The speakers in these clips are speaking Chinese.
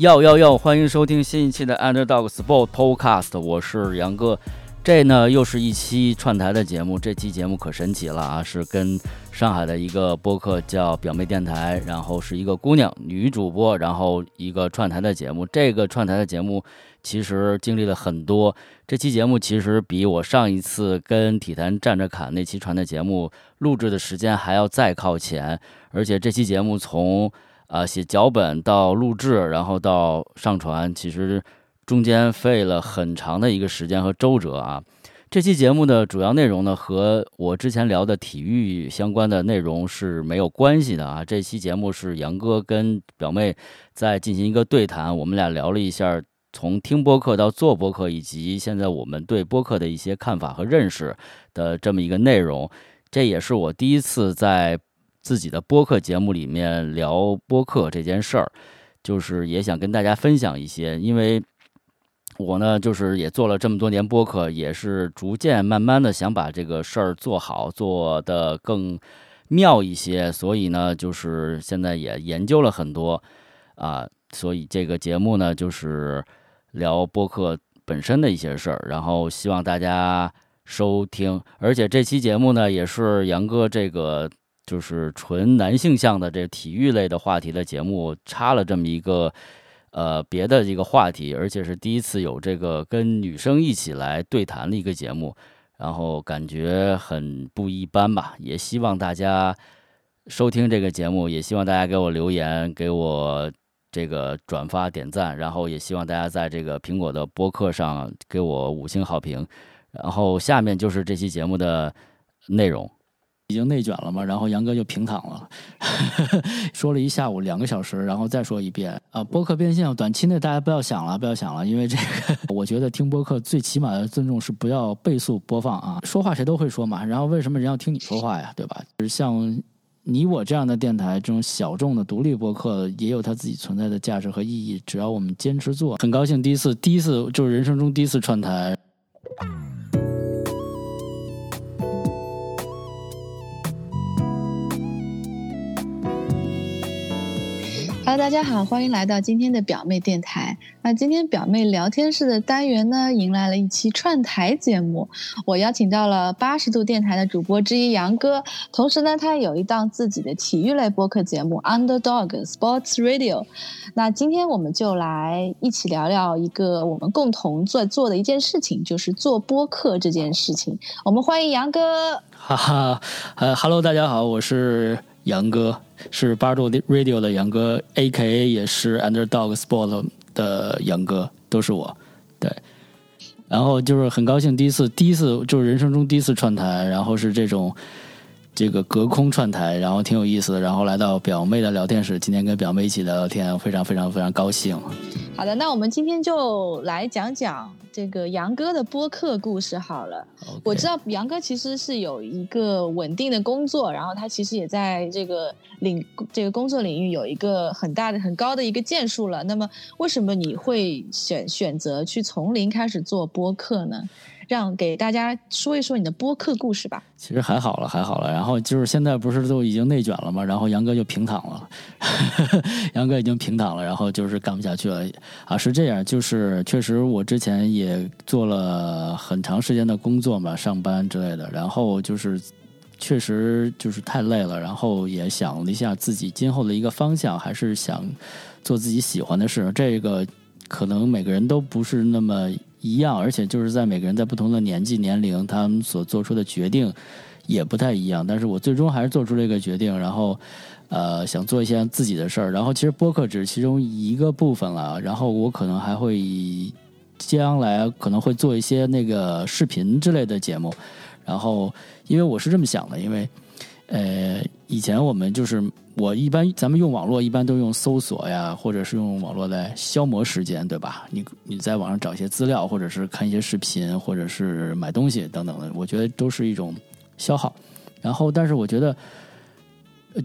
要要要！欢迎收听新一期的 Underdog Sport Podcast，我是杨哥。这呢又是一期串台的节目，这期节目可神奇了啊！是跟上海的一个播客叫表妹电台，然后是一个姑娘女主播，然后一个串台的节目。这个串台的节目其实经历了很多，这期节目其实比我上一次跟体坛站着侃那期传的节目录制的时间还要再靠前，而且这期节目从啊写脚本到录制，然后到上传，其实。中间费了很长的一个时间和周折啊！这期节目的主要内容呢，和我之前聊的体育相关的内容是没有关系的啊。这期节目是杨哥跟表妹在进行一个对谈，我们俩聊了一下从听播客到做播客，以及现在我们对播客的一些看法和认识的这么一个内容。这也是我第一次在自己的播客节目里面聊播客这件事儿，就是也想跟大家分享一些，因为。我呢，就是也做了这么多年播客，也是逐渐慢慢的想把这个事儿做好，做的更妙一些。所以呢，就是现在也研究了很多啊，所以这个节目呢，就是聊播客本身的一些事儿，然后希望大家收听。而且这期节目呢，也是杨哥这个就是纯男性向的这体育类的话题的节目，插了这么一个。呃，别的一个话题，而且是第一次有这个跟女生一起来对谈的一个节目，然后感觉很不一般吧。也希望大家收听这个节目，也希望大家给我留言，给我这个转发点赞，然后也希望大家在这个苹果的播客上给我五星好评。然后下面就是这期节目的内容。已经内卷了嘛，然后杨哥就平躺了，说了一下午两个小时，然后再说一遍啊，播客变现，短期内大家不要想了，不要想了，因为这个，我觉得听播客最起码的尊重是不要倍速播放啊，说话谁都会说嘛，然后为什么人要听你说话呀，对吧？就是像你我这样的电台，这种小众的独立播客也有它自己存在的价值和意义，只要我们坚持做，很高兴第一次，第一次就是人生中第一次串台。哈喽大家好，欢迎来到今天的表妹电台。那今天表妹聊天室的单元呢，迎来了一期串台节目。我邀请到了八十度电台的主播之一杨哥，同时呢，他有一档自己的体育类播客节目 Underdog Sports Radio。那今天我们就来一起聊聊一个我们共同做做的一件事情，就是做播客这件事情。我们欢迎杨哥。哈哈，呃，Hello，大家好，我是。杨哥是八度 Radio 的杨哥，A.K.A 也是 Underdog Sport 的杨哥，都是我。对，然后就是很高兴第一次，第一次就是人生中第一次串台，然后是这种这个隔空串台，然后挺有意思的。然后来到表妹的聊天室，今天跟表妹一起聊聊天，非常非常非常高兴。好的，那我们今天就来讲讲。这个杨哥的播客故事好了，我知道杨哥其实是有一个稳定的工作，然后他其实也在这个领这个工作领域有一个很大的很高的一个建树了。那么，为什么你会选选择去从零开始做播客呢？让给大家说一说你的播客故事吧。其实还好了，还好了。然后就是现在不是都已经内卷了嘛？然后杨哥就平躺了，杨哥已经平躺了，然后就是干不下去了啊。是这样，就是确实我之前也做了很长时间的工作嘛，上班之类的。然后就是确实就是太累了，然后也想了一下自己今后的一个方向，还是想做自己喜欢的事。这个可能每个人都不是那么。一样，而且就是在每个人在不同的年纪年龄，他们所做出的决定也不太一样。但是我最终还是做出了一个决定，然后呃想做一些自己的事儿。然后其实播客只是其中一个部分了。然后我可能还会将来可能会做一些那个视频之类的节目。然后因为我是这么想的，因为呃以前我们就是。我一般咱们用网络一般都用搜索呀，或者是用网络来消磨时间，对吧？你你在网上找一些资料，或者是看一些视频，或者是买东西等等的，我觉得都是一种消耗。然后，但是我觉得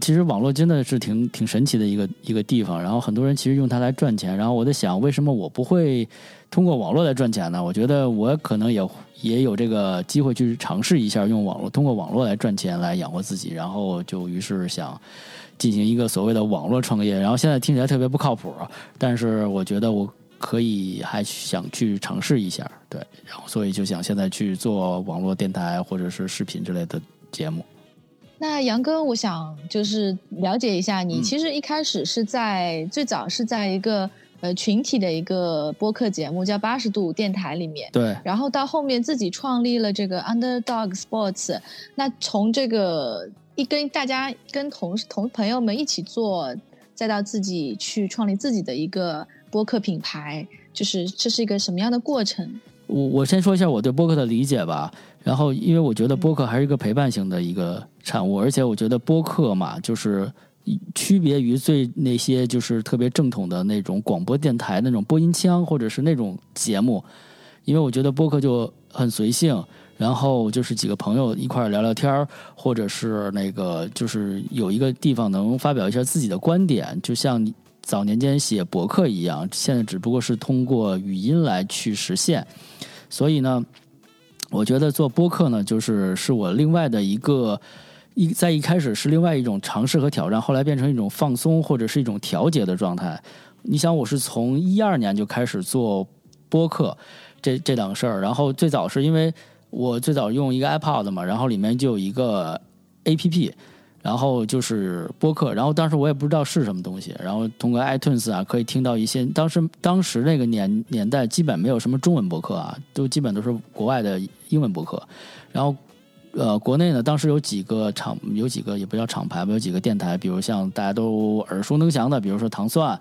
其实网络真的是挺挺神奇的一个一个地方，然后很多人其实用它来赚钱，然后我在想，为什么我不会通过网络来赚钱呢？我觉得我可能也也有这个机会去尝试一下用网络，通过网络来赚钱来养活自己，然后就于是想进行一个所谓的网络创业，然后现在听起来特别不靠谱，但是我觉得我可以还想去尝试一下，对，然后所以就想现在去做网络电台或者是视频之类的节目。那杨哥，我想就是了解一下，你其实一开始是在最早是在一个呃群体的一个播客节目叫八十度电台里面，对，然后到后面自己创立了这个 Underdog Sports，那从这个一跟大家跟同同朋友们一起做，再到自己去创立自己的一个播客品牌，就是这是一个什么样的过程？我我先说一下我对播客的理解吧。然后，因为我觉得播客还是一个陪伴型的一个产物，而且我觉得播客嘛，就是区别于最那些就是特别正统的那种广播电台那种播音腔或者是那种节目，因为我觉得播客就很随性，然后就是几个朋友一块聊聊天或者是那个就是有一个地方能发表一下自己的观点，就像早年间写博客一样，现在只不过是通过语音来去实现，所以呢。我觉得做播客呢，就是是我另外的一个一在一开始是另外一种尝试和挑战，后来变成一种放松或者是一种调节的状态。你想，我是从一二年就开始做播客这这档事儿，然后最早是因为我最早用一个 iPod 嘛，然后里面就有一个 APP。然后就是播客，然后当时我也不知道是什么东西，然后通过 iTunes 啊，可以听到一些当时当时那个年年代基本没有什么中文播客啊，都基本都是国外的英文播客。然后呃，国内呢，当时有几个厂，有几个也不叫厂牌吧，有几个电台，比如像大家都耳熟能详的，比如说糖蒜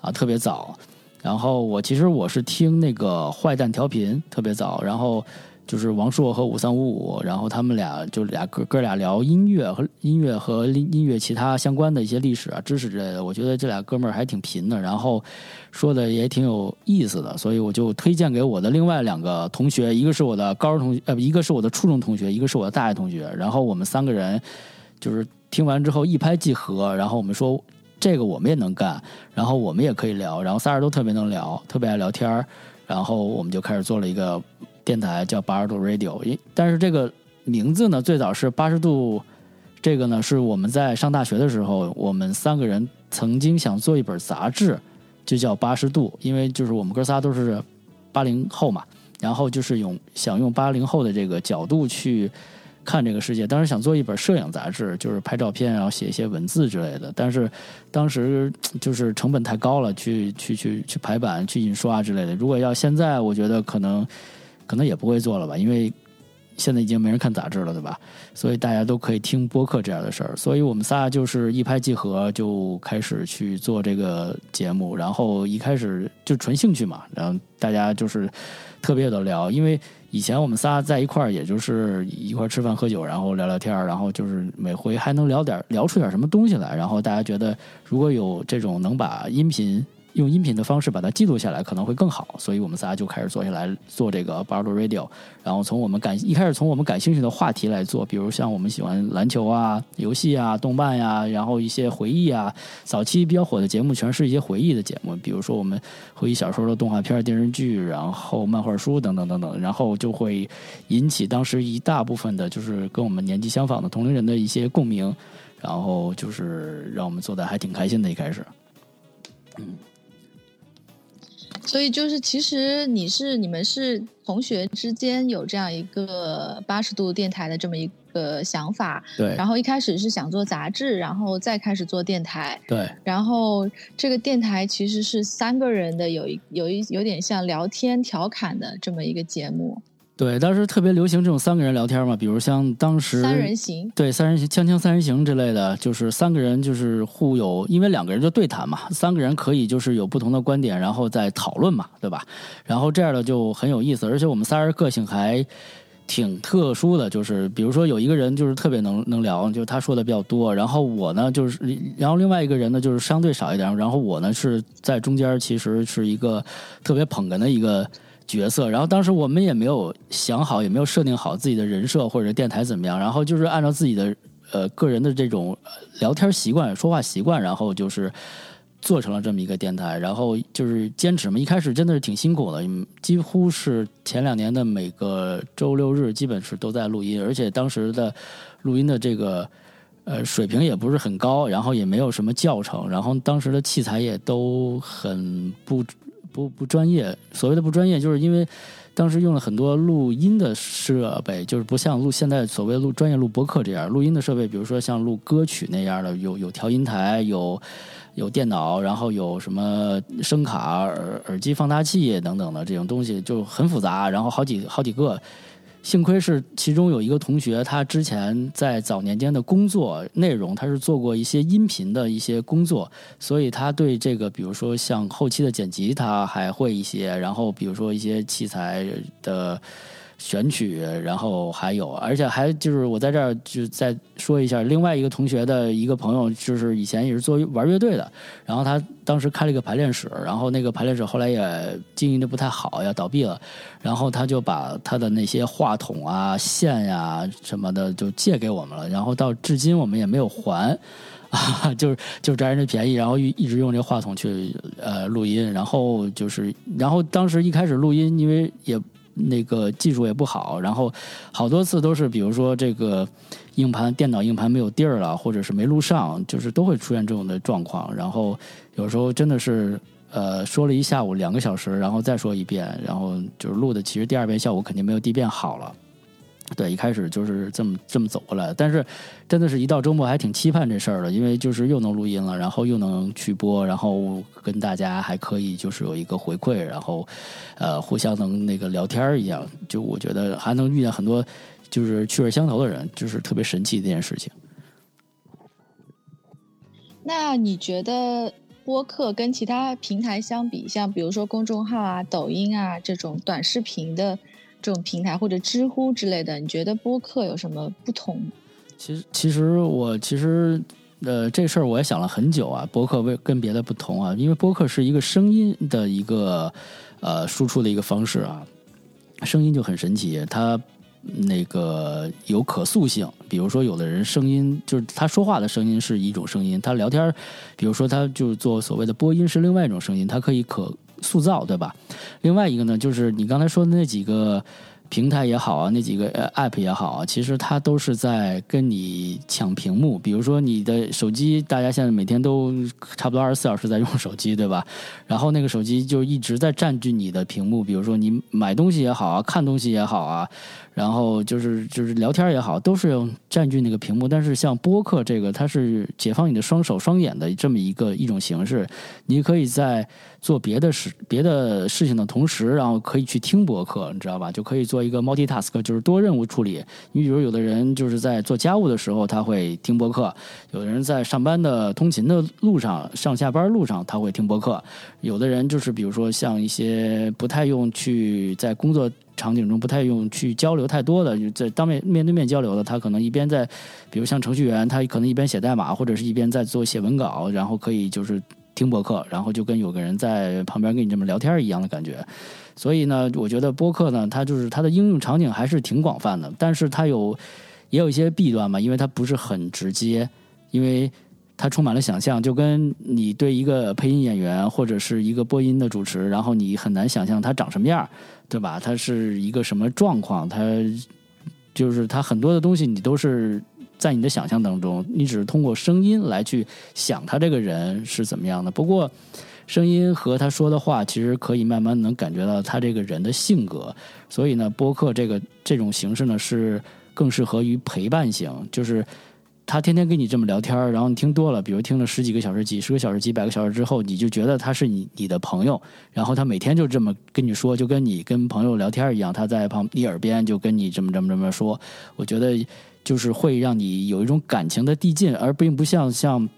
啊，特别早。然后我其实我是听那个坏蛋调频特别早，然后。就是王硕和五三五五，然后他们俩就俩哥哥俩聊音乐和音乐和音乐其他相关的一些历史啊知识之类的。我觉得这俩哥们儿还挺贫的，然后说的也挺有意思的，所以我就推荐给我的另外两个同学，一个是我的高中同学，呃，一个是我的初中同学，一个是我的大学同学。然后我们三个人就是听完之后一拍即合，然后我们说这个我们也能干，然后我们也可以聊，然后仨人都特别能聊，特别爱聊天儿，然后我们就开始做了一个。电台叫八十度 Radio，因但是这个名字呢，最早是八十度。这个呢，是我们在上大学的时候，我们三个人曾经想做一本杂志，就叫八十度，因为就是我们哥仨都是八零后嘛，然后就是用想用八零后的这个角度去看这个世界。当时想做一本摄影杂志，就是拍照片，然后写一些文字之类的。但是当时就是成本太高了，去去去去排版、去印刷之类的。如果要现在，我觉得可能。可能也不会做了吧，因为现在已经没人看杂志了，对吧？所以大家都可以听播客这样的事儿。所以我们仨就是一拍即合，就开始去做这个节目。然后一开始就纯兴趣嘛，然后大家就是特别的聊。因为以前我们仨在一块儿，也就是一块儿吃饭喝酒，然后聊聊天，然后就是每回还能聊点聊出点什么东西来。然后大家觉得，如果有这种能把音频。用音频的方式把它记录下来可能会更好，所以我们仨就开始做下来做这个 Bardo Radio，然后从我们感一开始从我们感兴趣的话题来做，比如像我们喜欢篮球啊、游戏啊、动漫呀，然后一些回忆啊，早期比较火的节目全是一些回忆的节目，比如说我们回忆小时候的动画片、电视剧，然后漫画书等等等等，然后就会引起当时一大部分的就是跟我们年纪相仿的同龄人的一些共鸣，然后就是让我们做的还挺开心的，一开始，嗯。所以就是，其实你是你们是同学之间有这样一个八十度电台的这么一个想法，对。然后一开始是想做杂志，然后再开始做电台，对。然后这个电台其实是三个人的，有一有一有点像聊天调侃的这么一个节目。对，当时特别流行这种三个人聊天嘛，比如像当时三人行，对，三人行、锵锵三人行之类的，就是三个人就是互有，因为两个人就对谈嘛，三个人可以就是有不同的观点，然后再讨论嘛，对吧？然后这样的就很有意思，而且我们仨人个性还挺特殊的，就是比如说有一个人就是特别能能聊，就是他说的比较多，然后我呢就是，然后另外一个人呢就是相对少一点，然后我呢是在中间，其实是一个特别捧哏的一个。角色，然后当时我们也没有想好，也没有设定好自己的人设或者电台怎么样，然后就是按照自己的呃个人的这种聊天习惯、说话习惯，然后就是做成了这么一个电台，然后就是坚持嘛。一开始真的是挺辛苦的，几乎是前两年的每个周六日基本是都在录音，而且当时的录音的这个呃水平也不是很高，然后也没有什么教程，然后当时的器材也都很不不不专业。所谓的不专业，就是因为。当时用了很多录音的设备，就是不像录现在所谓录专业录播客这样录音的设备，比如说像录歌曲那样的，有有调音台，有有电脑，然后有什么声卡、耳耳机放大器等等的这种东西，就很复杂，然后好几好几个。幸亏是其中有一个同学，他之前在早年间的工作内容，他是做过一些音频的一些工作，所以他对这个，比如说像后期的剪辑，他还会一些，然后比如说一些器材的。选曲，然后还有，而且还就是我在这儿就再说一下，另外一个同学的一个朋友，就是以前也是做玩乐队的，然后他当时开了一个排练室，然后那个排练室后来也经营的不太好，要倒闭了，然后他就把他的那些话筒啊、线呀什么的就借给我们了，然后到至今我们也没有还，啊，就是就是占人家便宜，然后一一直用这话筒去呃录音，然后就是，然后当时一开始录音，因为也。那个技术也不好，然后好多次都是，比如说这个硬盘、电脑硬盘没有地儿了，或者是没录上，就是都会出现这种的状况。然后有时候真的是，呃，说了一下午两个小时，然后再说一遍，然后就是录的，其实第二遍效果肯定没有第一遍好了。对，一开始就是这么这么走过来，但是真的是一到周末还挺期盼这事儿的，因为就是又能录音了，然后又能去播，然后跟大家还可以就是有一个回馈，然后呃互相能那个聊天一样，就我觉得还能遇见很多就是趣味相投的人，就是特别神奇的一件事情。那你觉得播客跟其他平台相比，像比如说公众号啊、抖音啊这种短视频的？这种平台或者知乎之类的，你觉得播客有什么不同？其实，其实我其实呃，这事儿我也想了很久啊。播客为跟别的不同啊，因为播客是一个声音的一个呃输出的一个方式啊，声音就很神奇，它那个有可塑性。比如说，有的人声音就是他说话的声音是一种声音，他聊天，比如说他就是做所谓的播音是另外一种声音，它可以可。塑造对吧？另外一个呢，就是你刚才说的那几个平台也好啊，那几个呃 app 也好啊，其实它都是在跟你抢屏幕。比如说你的手机，大家现在每天都差不多二十四小时在用手机，对吧？然后那个手机就一直在占据你的屏幕。比如说你买东西也好啊，看东西也好啊。然后就是就是聊天也好，都是用占据那个屏幕。但是像播客这个，它是解放你的双手双眼的这么一个一种形式。你可以在做别的事别的事情的同时，然后可以去听播客，你知道吧？就可以做一个 multitask，就是多任务处理。你比如有的人就是在做家务的时候他会听播客，有的人在上班的通勤的路上上下班路上他会听播客，有的人就是比如说像一些不太用去在工作。场景中不太用去交流太多的，在当面面对面交流的，他可能一边在，比如像程序员，他可能一边写代码，或者是一边在做写文稿，然后可以就是听播客，然后就跟有个人在旁边跟你这么聊天一样的感觉。所以呢，我觉得播客呢，它就是它的应用场景还是挺广泛的，但是它有也有一些弊端嘛，因为它不是很直接，因为。它充满了想象，就跟你对一个配音演员或者是一个播音的主持，然后你很难想象他长什么样，对吧？他是一个什么状况？他就是他很多的东西，你都是在你的想象当中，你只是通过声音来去想他这个人是怎么样的。不过，声音和他说的话，其实可以慢慢能感觉到他这个人的性格。所以呢，播客这个这种形式呢，是更适合于陪伴型，就是。他天天跟你这么聊天然后你听多了，比如听了十几个小时、几十个小时、几百个小时之后，你就觉得他是你你的朋友，然后他每天就这么跟你说，就跟你跟朋友聊天一样，他在旁你耳边就跟你这么这么这么说。我觉得就是会让你有一种感情的递进，而并不像像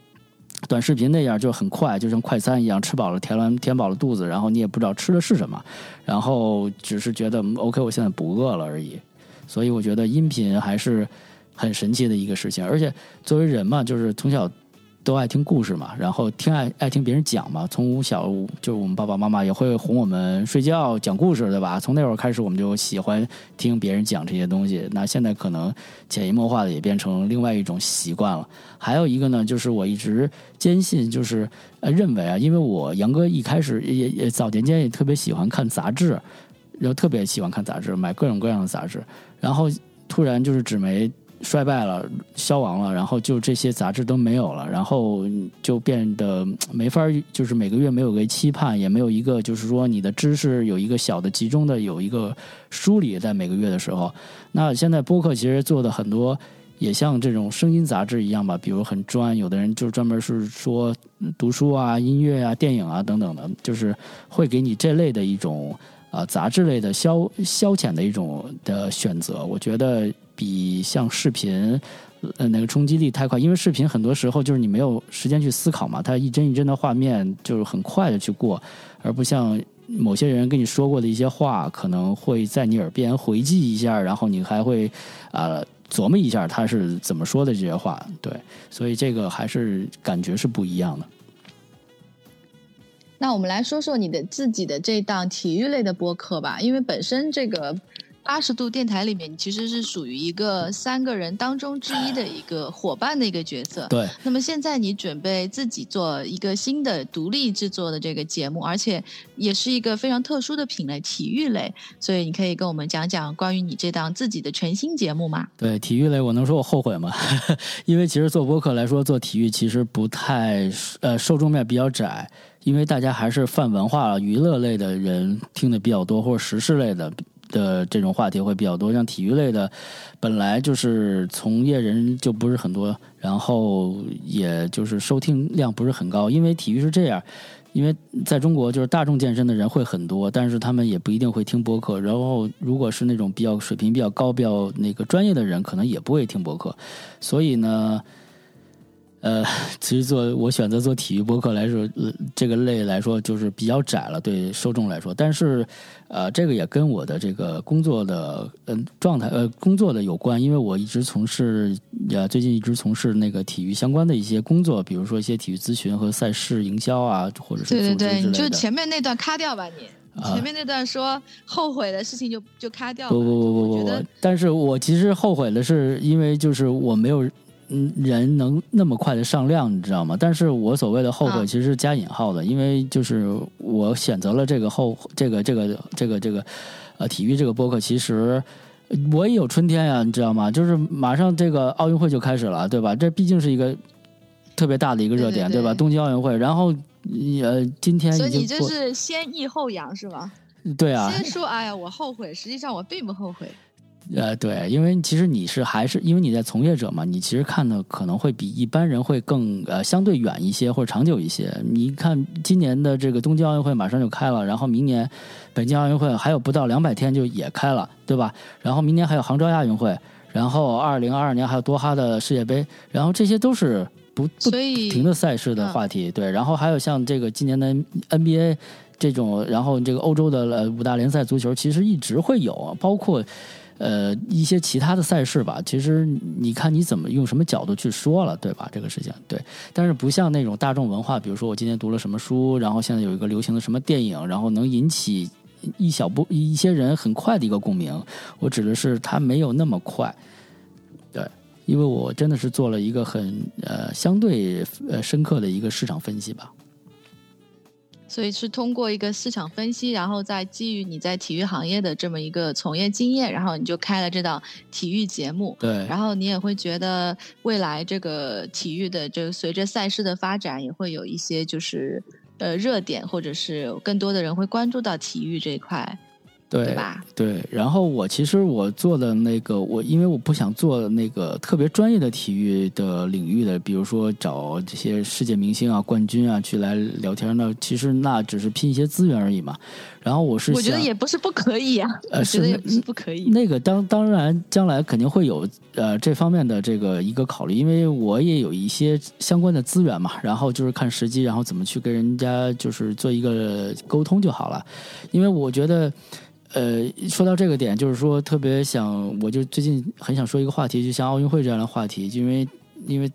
短视频那样就很快，就像快餐一样，吃饱了填完填饱了肚子，然后你也不知道吃的是什么，然后只是觉得 OK，我现在不饿了而已。所以我觉得音频还是。很神奇的一个事情，而且作为人嘛，就是从小都爱听故事嘛，然后听爱爱听别人讲嘛。从小就是我们爸爸妈妈也会哄我们睡觉讲故事，对吧？从那会儿开始，我们就喜欢听别人讲这些东西。那现在可能潜移默化的也变成另外一种习惯了。还有一个呢，就是我一直坚信，就是呃认为啊，因为我杨哥一开始也也早年间也特别喜欢看杂志，然后特别喜欢看杂志，买各种各样的杂志，然后突然就是纸媒。衰败了，消亡了，然后就这些杂志都没有了，然后就变得没法就是每个月没有个期盼，也没有一个就是说你的知识有一个小的集中的有一个梳理在每个月的时候。那现在播客其实做的很多也像这种声音杂志一样吧，比如很专，有的人就专门是说读书啊、音乐啊、电影啊等等的，就是会给你这类的一种啊杂志类的消消遣的一种的选择。我觉得。比像视频，呃，那个冲击力太快，因为视频很多时候就是你没有时间去思考嘛，它一帧一帧的画面就是很快的去过，而不像某些人跟你说过的一些话，可能会在你耳边回记一下，然后你还会啊琢磨一下他是怎么说的这些话，对，所以这个还是感觉是不一样的。那我们来说说你的自己的这档体育类的播客吧，因为本身这个。八十度电台里面，你其实是属于一个三个人当中之一的一个伙伴的一个角色。对。那么现在你准备自己做一个新的独立制作的这个节目，而且也是一个非常特殊的品类——体育类。所以你可以跟我们讲讲关于你这档自己的全新节目吗？对，体育类，我能说我后悔吗？因为其实做播客来说，做体育其实不太呃受众面比较窄，因为大家还是泛文化娱乐类的人听的比较多，或者时事类的。的这种话题会比较多，像体育类的，本来就是从业人就不是很多，然后也就是收听量不是很高。因为体育是这样，因为在中国就是大众健身的人会很多，但是他们也不一定会听播客。然后如果是那种比较水平比较高、比较那个专业的人，可能也不会听播客。所以呢。呃，其实做我选择做体育播客来说，这个类来说就是比较窄了，对受众来说。但是，呃，这个也跟我的这个工作的嗯状态呃工作的有关，因为我一直从事呃最近一直从事那个体育相关的一些工作，比如说一些体育咨询和赛事营销啊，或者是对对对，你就前面那段卡掉吧，你前面那段说后悔的事情就就卡掉。不不不不不不，但是我其实后悔的是，因为就是我没有。嗯，人能那么快的上量，你知道吗？但是我所谓的后悔，其实是加引号的，因为就是我选择了这个后这个这个这个这个呃体育这个播客，其实我也有春天呀，你知道吗？就是马上这个奥运会就开始了，对吧？这毕竟是一个特别大的一个热点，对吧？东京奥运会，然后呃，今天所以你这是先抑后扬是吧？对啊，先说哎呀，我后悔，实际上我并不后悔。呃，对，因为其实你是还是因为你在从业者嘛，你其实看的可能会比一般人会更呃相对远一些或者长久一些。你看今年的这个东京奥运会马上就开了，然后明年北京奥运会还有不到两百天就也开了，对吧？然后明年还有杭州亚运会，然后二零二二年还有多哈的世界杯，然后这些都是不不停的赛事的话题。对，然后还有像这个今年的 NBA 这种，然后这个欧洲的呃五大联赛足球其实一直会有，包括。呃，一些其他的赛事吧，其实你看你怎么用什么角度去说了，对吧？这个事情对，但是不像那种大众文化，比如说我今天读了什么书，然后现在有一个流行的什么电影，然后能引起一小部一些人很快的一个共鸣。我指的是它没有那么快，对，因为我真的是做了一个很呃相对呃深刻的一个市场分析吧。所以是通过一个市场分析，然后再基于你在体育行业的这么一个从业经验，然后你就开了这档体育节目。对，然后你也会觉得未来这个体育的这个随着赛事的发展，也会有一些就是呃热点，或者是更多的人会关注到体育这一块。对吧？对，然后我其实我做的那个，我因为我不想做那个特别专业的体育的领域的，比如说找这些世界明星啊、冠军啊去来聊天，那其实那只是拼一些资源而已嘛。然后我是我觉得也不是不可以啊，呃，觉得也不是不可以。那个当当然将来肯定会有呃这方面的这个一个考虑，因为我也有一些相关的资源嘛。然后就是看时机，然后怎么去跟人家就是做一个沟通就好了。因为我觉得。呃，说到这个点，就是说特别想，我就最近很想说一个话题，就像奥运会这样的话题，因为因为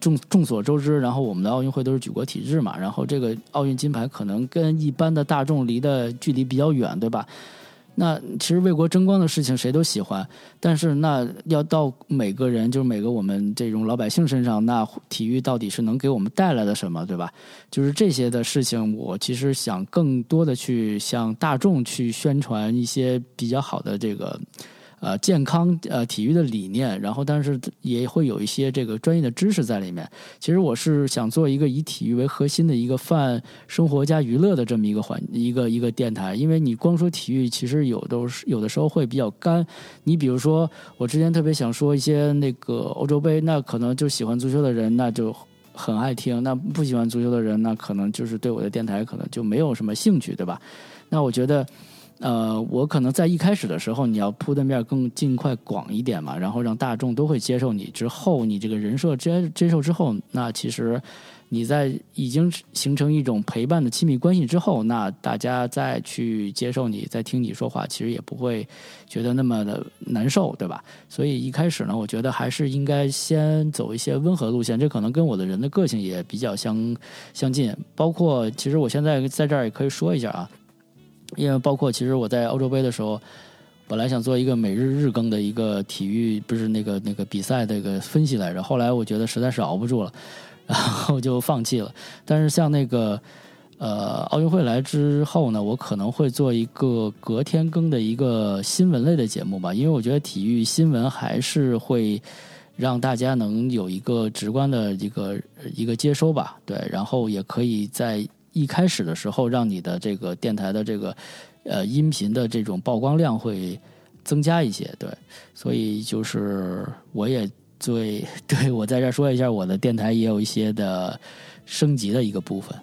众众所周知，然后我们的奥运会都是举国体制嘛，然后这个奥运金牌可能跟一般的大众离的距离比较远，对吧？那其实为国争光的事情谁都喜欢，但是那要到每个人，就是每个我们这种老百姓身上，那体育到底是能给我们带来的什么，对吧？就是这些的事情，我其实想更多的去向大众去宣传一些比较好的这个。呃，健康呃体育的理念，然后但是也会有一些这个专业的知识在里面。其实我是想做一个以体育为核心的一个泛生活加娱乐的这么一个环一个一个电台。因为你光说体育，其实有都是有的时候会比较干。你比如说，我之前特别想说一些那个欧洲杯，那可能就喜欢足球的人那就很爱听，那不喜欢足球的人那可能就是对我的电台可能就没有什么兴趣，对吧？那我觉得。呃，我可能在一开始的时候，你要铺的面更尽快广一点嘛，然后让大众都会接受你。之后你这个人设接接受之后，那其实你在已经形成一种陪伴的亲密关系之后，那大家再去接受你，再听你说话，其实也不会觉得那么的难受，对吧？所以一开始呢，我觉得还是应该先走一些温和路线，这可能跟我的人的个性也比较相相近。包括其实我现在在这儿也可以说一下啊。因为包括其实我在欧洲杯的时候，本来想做一个每日日更的一个体育，不是那个那个比赛的一个分析来着。后来我觉得实在是熬不住了，然后就放弃了。但是像那个呃奥运会来之后呢，我可能会做一个隔天更的一个新闻类的节目吧，因为我觉得体育新闻还是会让大家能有一个直观的一个一个接收吧。对，然后也可以在。一开始的时候，让你的这个电台的这个呃音频的这种曝光量会增加一些，对，所以就是我也最对我在这说一下，我的电台也有一些的升级的一个部分。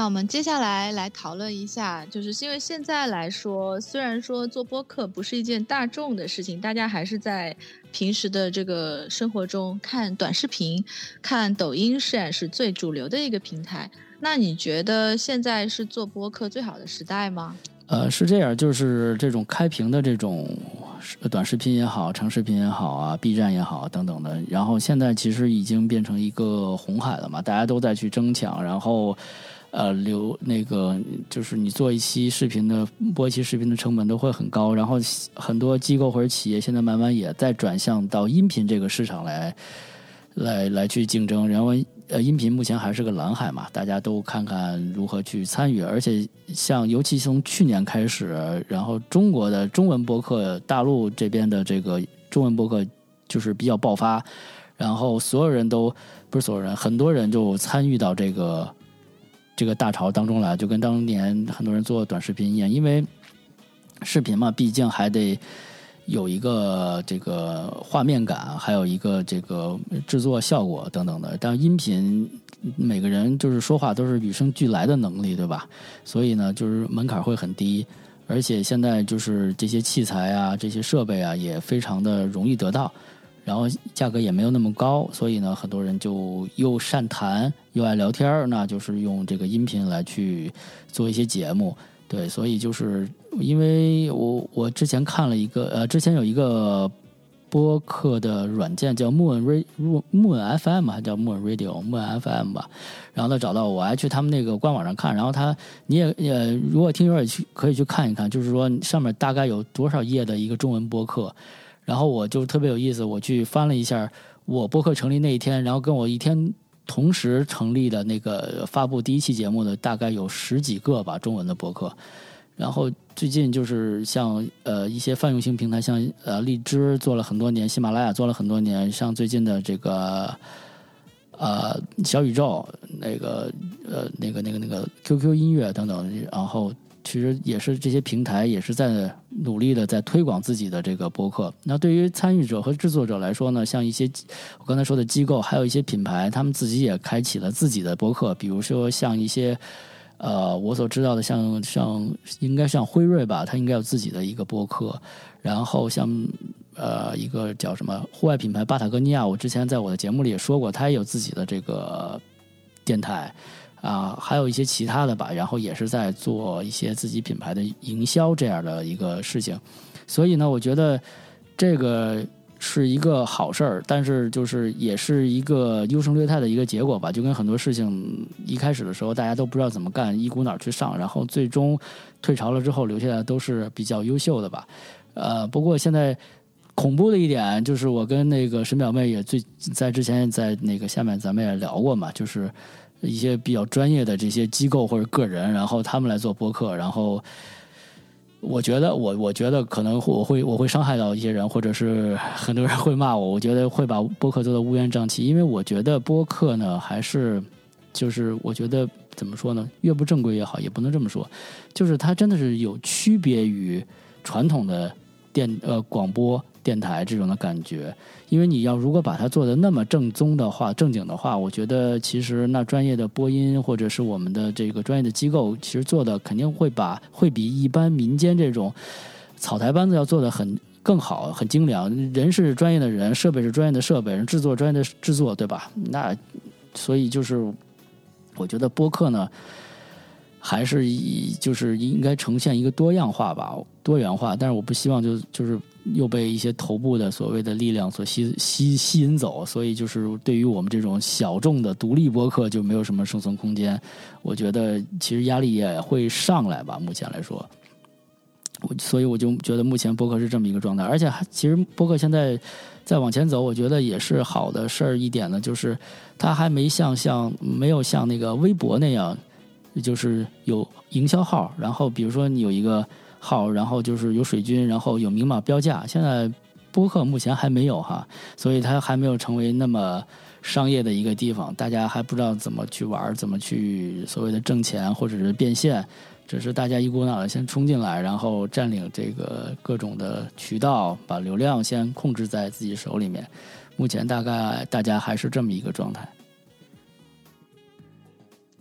那我们接下来来讨论一下，就是因为现在来说，虽然说做播客不是一件大众的事情，大家还是在平时的这个生活中看短视频、看抖音，虽然是最主流的一个平台。那你觉得现在是做播客最好的时代吗？呃，是这样，就是这种开屏的这种短视频也好、长视频也好啊、B 站也好等等的，然后现在其实已经变成一个红海了嘛，大家都在去争抢，然后。呃，流那个就是你做一期视频的播一期视频的成本都会很高，然后很多机构或者企业现在慢慢也在转向到音频这个市场来，来来去竞争。然后呃，音频目前还是个蓝海嘛，大家都看看如何去参与。而且像尤其从去年开始，然后中国的中文博客，大陆这边的这个中文博客就是比较爆发，然后所有人都不是所有人，很多人就参与到这个。这个大潮当中来，就跟当年很多人做短视频一样，因为视频嘛，毕竟还得有一个这个画面感，还有一个这个制作效果等等的。但音频每个人就是说话都是与生俱来的能力，对吧？所以呢，就是门槛会很低，而且现在就是这些器材啊、这些设备啊，也非常的容易得到。然后价格也没有那么高，所以呢，很多人就又善谈又爱聊天儿那就是用这个音频来去做一些节目。对，所以就是因为我我之前看了一个呃，之前有一个播客的软件叫 Moon Radio Moon FM 还叫 Moon Radio Moon FM 吧，然后他找到我，还去他们那个官网上看，然后他你也也如果听友也去可以去看一看，就是说上面大概有多少页的一个中文播客。然后我就特别有意思，我去翻了一下我播客成立那一天，然后跟我一天同时成立的那个发布第一期节目的大概有十几个吧，中文的播客。然后最近就是像呃一些泛用型平台，像呃荔枝做了很多年，喜马拉雅做了很多年，像最近的这个呃小宇宙，那个呃那个那个那个 QQ 音乐等等，然后。其实也是这些平台也是在努力的在推广自己的这个播客。那对于参与者和制作者来说呢，像一些我刚才说的机构，还有一些品牌，他们自己也开启了自己的播客。比如说像一些呃我所知道的，像像应该像辉瑞吧，它应该有自己的一个播客。然后像呃一个叫什么户外品牌巴塔哥尼亚，我之前在我的节目里也说过，它也有自己的这个电台。啊，还有一些其他的吧，然后也是在做一些自己品牌的营销这样的一个事情，所以呢，我觉得这个是一个好事儿，但是就是也是一个优胜劣汰的一个结果吧。就跟很多事情一开始的时候大家都不知道怎么干，一股脑儿去上，然后最终退潮了之后留下来都是比较优秀的吧。呃，不过现在恐怖的一点就是，我跟那个沈表妹也最在之前在那个下面咱们也聊过嘛，就是一些比较专业的这些机构或者个人，然后他们来做播客，然后。我觉得我我觉得可能我会我会伤害到一些人，或者是 很多人会骂我。我觉得会把播客做的乌烟瘴气，因为我觉得播客呢，还是就是我觉得怎么说呢，越不正规越好，也不能这么说，就是它真的是有区别于传统的电呃广播。电台这种的感觉，因为你要如果把它做的那么正宗的话、正经的话，我觉得其实那专业的播音或者是我们的这个专业的机构，其实做的肯定会把会比一般民间这种草台班子要做的很更好、很精良。人是专业的人，设备是专业的设备，人制作专业的制作，对吧？那所以就是我觉得播客呢，还是以就是应该呈现一个多样化吧、多元化，但是我不希望就就是。又被一些头部的所谓的力量所吸吸吸引走，所以就是对于我们这种小众的独立播客就没有什么生存空间。我觉得其实压力也会上来吧，目前来说，我所以我就觉得目前播客是这么一个状态。而且其实播客现在再往前走，我觉得也是好的事儿一点呢，就是它还没像像没有像那个微博那样，就是有营销号，然后比如说你有一个。好，然后就是有水军，然后有明码标价。现在播客目前还没有哈，所以它还没有成为那么商业的一个地方，大家还不知道怎么去玩，怎么去所谓的挣钱或者是变现，只是大家一股脑的先冲进来，然后占领这个各种的渠道，把流量先控制在自己手里面。目前大概大家还是这么一个状态。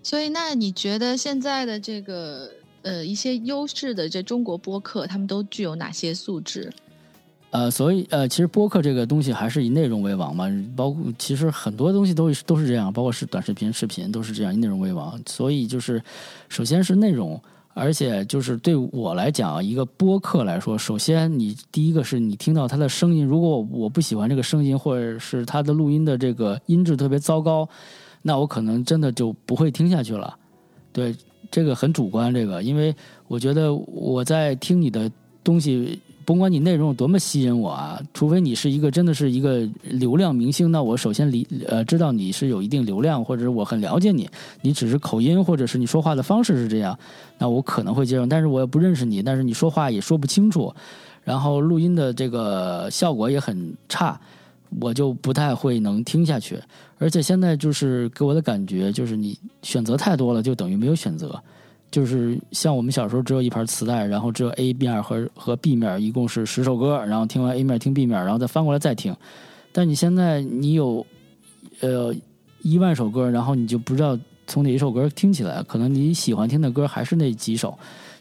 所以，那你觉得现在的这个？呃，一些优势的这中国播客，他们都具有哪些素质？呃，所以呃，其实播客这个东西还是以内容为王嘛，包括其实很多东西都都是这样，包括是短视频、视频都是这样，以内容为王。所以就是，首先是内容，而且就是对我来讲，一个播客来说，首先你第一个是你听到他的声音，如果我不喜欢这个声音，或者是他的录音的这个音质特别糟糕，那我可能真的就不会听下去了。对。这个很主观，这个，因为我觉得我在听你的东西，甭管你内容有多么吸引我啊，除非你是一个真的是一个流量明星，那我首先理呃知道你是有一定流量，或者我很了解你，你只是口音或者是你说话的方式是这样，那我可能会接受，但是我也不认识你，但是你说话也说不清楚，然后录音的这个效果也很差。我就不太会能听下去，而且现在就是给我的感觉就是你选择太多了，就等于没有选择。就是像我们小时候只有一盘磁带，然后只有 A 面和和 B 面，一共是十首歌，然后听完 A 面听 B 面，然后再翻过来再听。但你现在你有呃一万首歌，然后你就不知道从哪一首歌听起来，可能你喜欢听的歌还是那几首，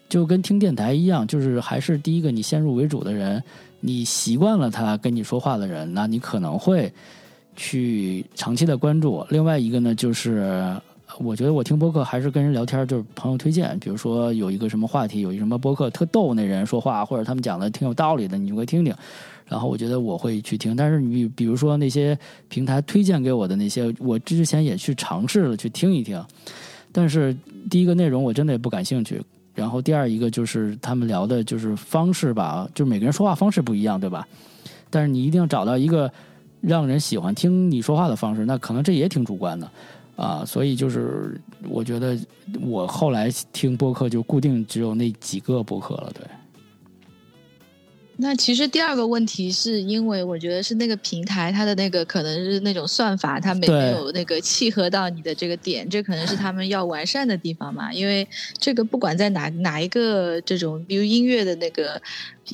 就跟听电台一样，就是还是第一个你先入为主的人。你习惯了他跟你说话的人，那你可能会去长期的关注。另外一个呢，就是我觉得我听播客还是跟人聊天，就是朋友推荐。比如说有一个什么话题，有一什么播客特逗，那人说话或者他们讲的挺有道理的，你就会听听。然后我觉得我会去听。但是你比如说那些平台推荐给我的那些，我之前也去尝试了去听一听。但是第一个内容我真的也不感兴趣。然后第二一个就是他们聊的就是方式吧，就每个人说话方式不一样，对吧？但是你一定要找到一个让人喜欢听你说话的方式，那可能这也挺主观的啊。所以就是我觉得我后来听播客就固定只有那几个播客了，对。那其实第二个问题是因为我觉得是那个平台它的那个可能是那种算法它没没有那个契合到你的这个点，这可能是他们要完善的地方嘛。因为这个不管在哪哪一个这种比如音乐的那个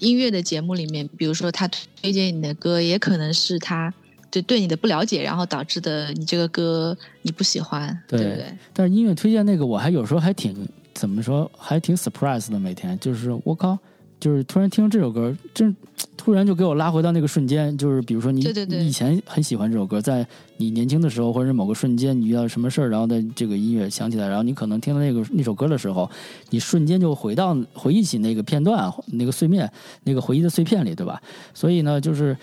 音乐的节目里面，比如说他推荐你的歌，也可能是他就对你的不了解，然后导致的你这个歌你不喜欢，对不对？但是音乐推荐那个我还有时候还挺怎么说，还挺 surprise 的，每天就是我靠。就是突然听这首歌，真突然就给我拉回到那个瞬间。就是比如说，你以前很喜欢这首歌，在你年轻的时候，或者某个瞬间，你遇到什么事儿，然后的这个音乐响起来，然后你可能听到那个那首歌的时候，你瞬间就回到回忆起那个片段，那个碎片，那个回忆的碎片里，对吧？所以呢，就是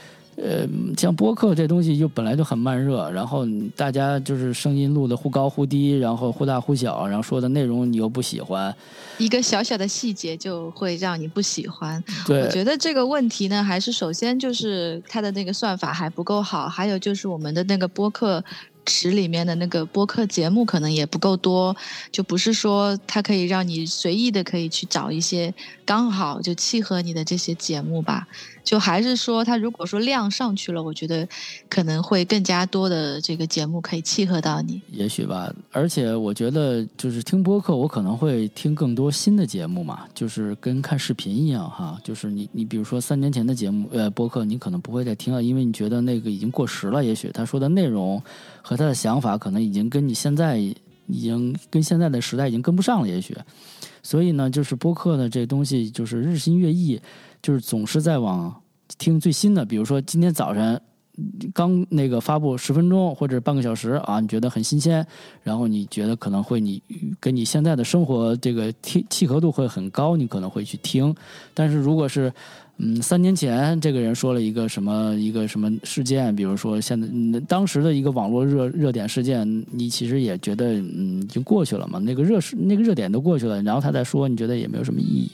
呃，像播客这东西就本来就很慢热，然后大家就是声音录的忽高忽低，然后忽大忽小，然后说的内容你又不喜欢，一个小小的细节就会让你不喜欢。对，我觉得这个问题呢，还是首先就是它的那个算法还不够好，还有就是我们的那个播客。池里面的那个播客节目可能也不够多，就不是说它可以让你随意的可以去找一些刚好就契合你的这些节目吧。就还是说，它如果说量上去了，我觉得可能会更加多的这个节目可以契合到你。也许吧，而且我觉得就是听播客，我可能会听更多新的节目嘛，就是跟看视频一样哈。就是你你比如说三年前的节目呃播客，你可能不会再听了，因为你觉得那个已经过时了。也许他说的内容。和他的想法可能已经跟你现在已经跟现在的时代已经跟不上了，也许，所以呢，就是播客的这东西就是日新月异，就是总是在往听最新的。比如说今天早晨刚那个发布十分钟或者半个小时啊，你觉得很新鲜，然后你觉得可能会你跟你现在的生活这个契契合度会很高，你可能会去听。但是如果是嗯，三年前这个人说了一个什么一个什么事件，比如说现在当时的一个网络热热点事件，你其实也觉得嗯已经过去了嘛，那个热那个热点都过去了，然后他再说，你觉得也没有什么意义。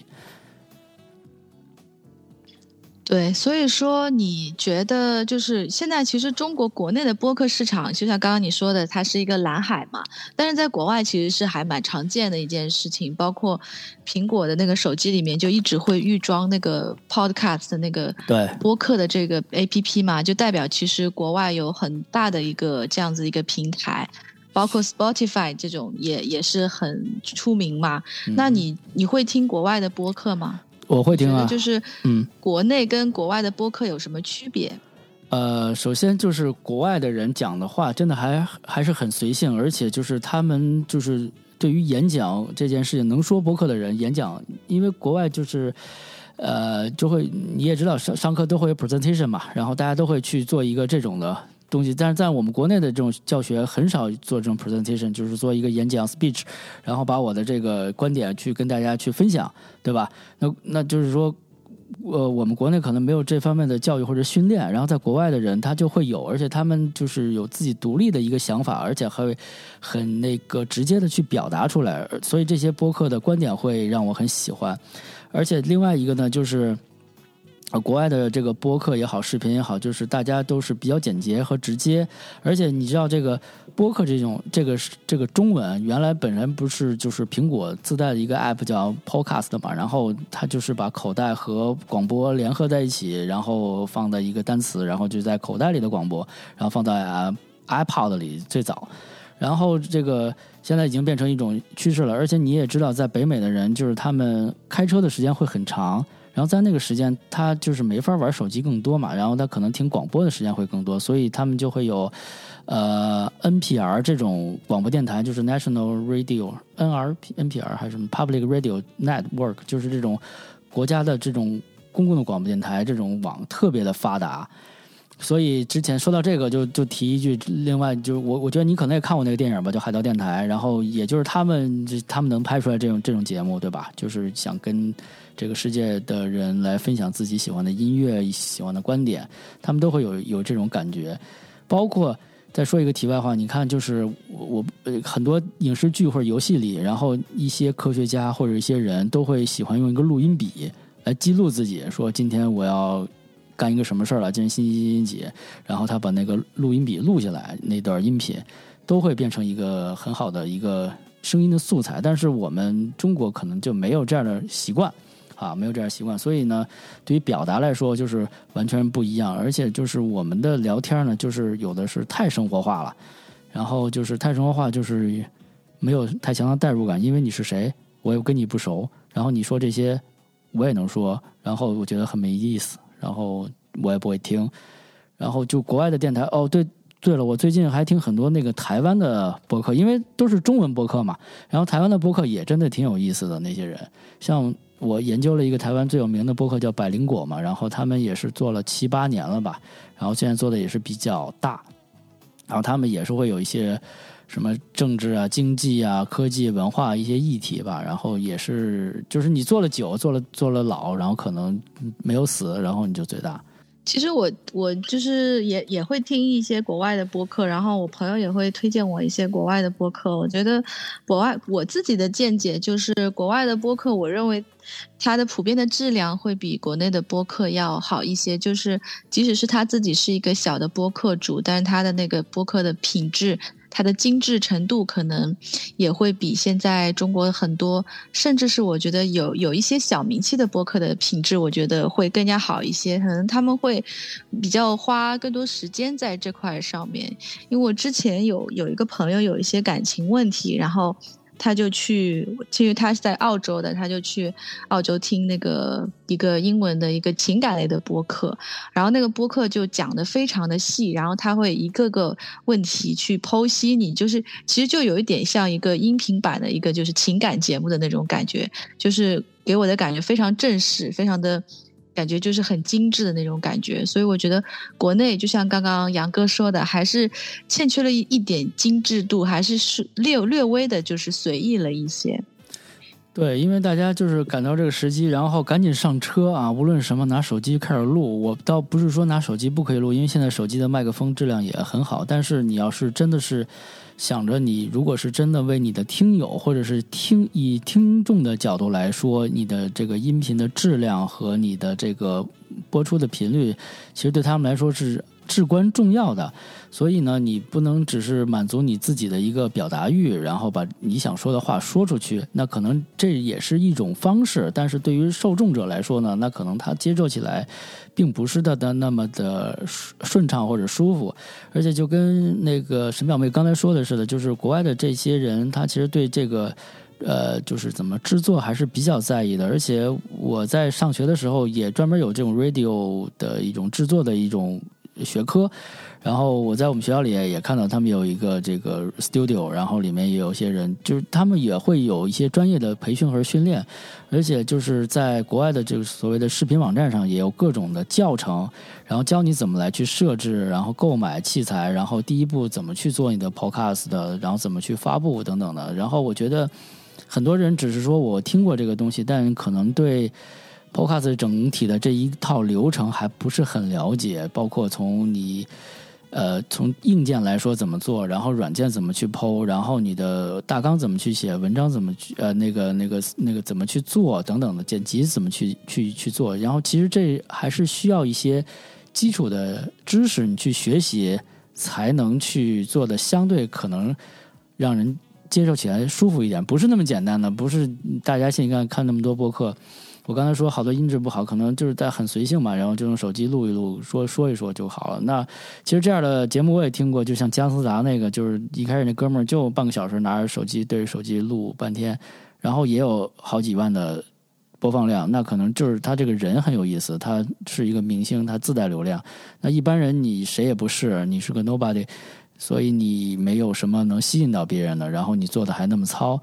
对，所以说你觉得就是现在其实中国国内的播客市场，就像刚刚你说的，它是一个蓝海嘛。但是在国外其实是还蛮常见的一件事情，包括苹果的那个手机里面就一直会预装那个 Podcast 的那个对播客的这个 APP 嘛，就代表其实国外有很大的一个这样子一个平台，包括 Spotify 这种也也是很出名嘛。那你你会听国外的播客吗？我会听啊，就是嗯，国内跟国外的播客有什么区别？呃，首先就是国外的人讲的话，真的还还是很随性，而且就是他们就是对于演讲这件事情，能说播客的人演讲，因为国外就是呃，就会你也知道上上课都会有 presentation 嘛，然后大家都会去做一个这种的。东西，但是在我们国内的这种教学很少做这种 presentation，就是做一个演讲 speech，然后把我的这个观点去跟大家去分享，对吧？那那就是说，呃，我们国内可能没有这方面的教育或者训练，然后在国外的人他就会有，而且他们就是有自己独立的一个想法，而且还会很那个直接的去表达出来，所以这些播客的观点会让我很喜欢，而且另外一个呢就是。啊，国外的这个播客也好，视频也好，就是大家都是比较简洁和直接。而且你知道，这个播客这种这个这个中文，原来本人不是就是苹果自带的一个 app 叫 Podcast 嘛？然后它就是把口袋和广播联合在一起，然后放在一个单词，然后就在口袋里的广播，然后放在 iPod 里最早。然后这个现在已经变成一种趋势了。而且你也知道，在北美的人，就是他们开车的时间会很长。然后在那个时间，他就是没法玩手机更多嘛，然后他可能听广播的时间会更多，所以他们就会有，呃，NPR 这种广播电台，就是 National Radio，NRP，NPR 还是什么 Public Radio Network，就是这种国家的这种公共的广播电台，这种网特别的发达。所以之前说到这个，就就提一句，另外就是我我觉得你可能也看过那个电影吧，叫《海盗电台》，然后也就是他们他们能拍出来这种这种节目，对吧？就是想跟。这个世界的人来分享自己喜欢的音乐、喜欢的观点，他们都会有有这种感觉。包括再说一个题外话，你看，就是我呃很多影视剧或者游戏里，然后一些科学家或者一些人都会喜欢用一个录音笔来记录自己，说今天我要干一个什么事儿了，今天星期几星期几，然后他把那个录音笔录下来，那段音频都会变成一个很好的一个声音的素材。但是我们中国可能就没有这样的习惯。啊，没有这样习惯，所以呢，对于表达来说就是完全不一样，而且就是我们的聊天呢，就是有的是太生活化了，然后就是太生活化，就是没有太强的代入感，因为你是谁，我又跟你不熟，然后你说这些我也能说，然后我觉得很没意思，然后我也不会听，然后就国外的电台，哦，对对了，我最近还听很多那个台湾的播客，因为都是中文播客嘛，然后台湾的播客也真的挺有意思的，那些人。像。我研究了一个台湾最有名的播客叫百灵果嘛，然后他们也是做了七八年了吧，然后现在做的也是比较大，然后他们也是会有一些什么政治啊、经济啊、科技、文化一些议题吧，然后也是就是你做了久，做了做了老，然后可能没有死，然后你就最大。其实我我就是也也会听一些国外的播客，然后我朋友也会推荐我一些国外的播客。我觉得国外我自己的见解就是国外的播客，我认为它的普遍的质量会比国内的播客要好一些。就是即使是他自己是一个小的播客主，但是他的那个播客的品质。它的精致程度可能也会比现在中国很多，甚至是我觉得有有一些小名气的播客的品质，我觉得会更加好一些。可能他们会比较花更多时间在这块上面。因为我之前有有一个朋友有一些感情问题，然后。他就去，其实他是在澳洲的，他就去澳洲听那个一个英文的一个情感类的播客，然后那个播客就讲的非常的细，然后他会一个个问题去剖析你，就是其实就有一点像一个音频版的一个就是情感节目的那种感觉，就是给我的感觉非常正式，非常的。感觉就是很精致的那种感觉，所以我觉得国内就像刚刚杨哥说的，还是欠缺了一一点精致度，还是是略略微的，就是随意了一些。对，因为大家就是赶到这个时机，然后赶紧上车啊！无论什么，拿手机开始录。我倒不是说拿手机不可以录，因为现在手机的麦克风质量也很好。但是你要是真的是。想着你如果是真的为你的听友，或者是听以听众的角度来说，你的这个音频的质量和你的这个播出的频率，其实对他们来说是。至关重要的，所以呢，你不能只是满足你自己的一个表达欲，然后把你想说的话说出去。那可能这也是一种方式，但是对于受众者来说呢，那可能他接受起来，并不是的的那么的顺畅或者舒服。而且就跟那个沈表妹刚才说的似的，就是国外的这些人，他其实对这个，呃，就是怎么制作还是比较在意的。而且我在上学的时候也专门有这种 radio 的一种制作的一种。学科，然后我在我们学校里也看到他们有一个这个 studio，然后里面也有些人，就是他们也会有一些专业的培训和训练，而且就是在国外的这个所谓的视频网站上也有各种的教程，然后教你怎么来去设置，然后购买器材，然后第一步怎么去做你的 podcast，然后怎么去发布等等的。然后我觉得很多人只是说我听过这个东西，但可能对。Podcast 整体的这一套流程还不是很了解，包括从你呃从硬件来说怎么做，然后软件怎么去剖，然后你的大纲怎么去写，文章怎么去呃那个那个那个怎么去做等等的剪辑怎么去去去做，然后其实这还是需要一些基础的知识你去学习才能去做的，相对可能让人接受起来舒服一点，不是那么简单的，不是大家现在看那么多播客。我刚才说好多音质不好，可能就是在很随性嘛，然后就用手机录一录，说说一说就好了。那其实这样的节目我也听过，就像姜思达那个，就是一开始那哥们儿就半个小时拿着手机对着手机录半天，然后也有好几万的播放量。那可能就是他这个人很有意思，他是一个明星，他自带流量。那一般人你谁也不是，你是个 nobody，所以你没有什么能吸引到别人的，然后你做的还那么糙，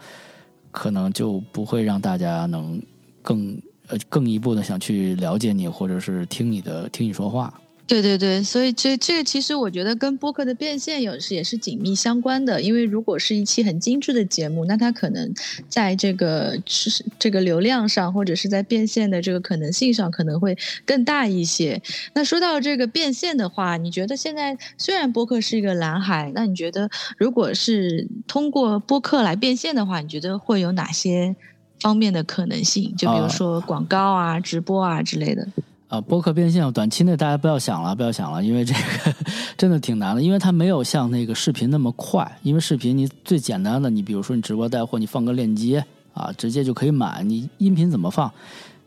可能就不会让大家能更。呃，更一步的想去了解你，或者是听你的，听你说话。对对对，所以这这个其实我觉得跟播客的变现有时也是紧密相关的。因为如果是一期很精致的节目，那它可能在这个是这个流量上，或者是在变现的这个可能性上，可能会更大一些。那说到这个变现的话，你觉得现在虽然播客是一个蓝海，那你觉得如果是通过播客来变现的话，你觉得会有哪些？方面的可能性，就比如说广告啊、直播啊之类的。啊，播客变现，短期内大家不要想了，不要想了，因为这个 真的挺难的，因为它没有像那个视频那么快。因为视频你最简单的，你比如说你直播带货，你放个链接啊，直接就可以买。你音频怎么放？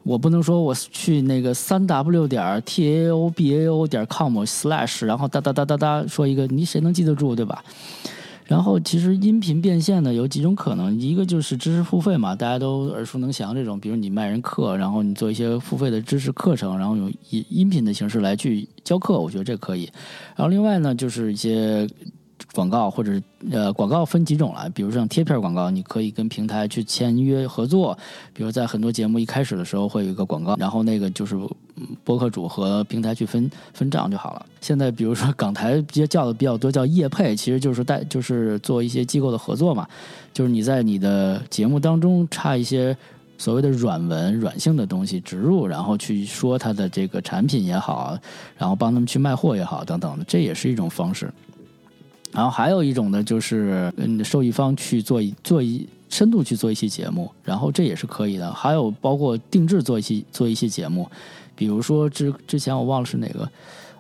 我不能说我去那个三 w 点 t a o b a o 点 com slash，然后哒哒哒哒哒说一个，你谁能记得住，对吧？然后其实音频变现呢有几种可能，一个就是知识付费嘛，大家都耳熟能详这种，比如你卖人课，然后你做一些付费的知识课程，然后用音音频的形式来去教课，我觉得这可以。然后另外呢就是一些。广告或者呃，广告分几种了，比如像贴片广告，你可以跟平台去签约合作。比如在很多节目一开始的时候会有一个广告，然后那个就是播客主和平台去分分账就好了。现在比如说港台比较叫的比较多叫业配，其实就是带就是做一些机构的合作嘛，就是你在你的节目当中插一些所谓的软文、软性的东西植入，然后去说它的这个产品也好，然后帮他们去卖货也好，等等的，这也是一种方式。然后还有一种呢，就是嗯，受益方去做一做一深度去做一期节目，然后这也是可以的。还有包括定制做一期做一些节目，比如说之之前我忘了是哪个。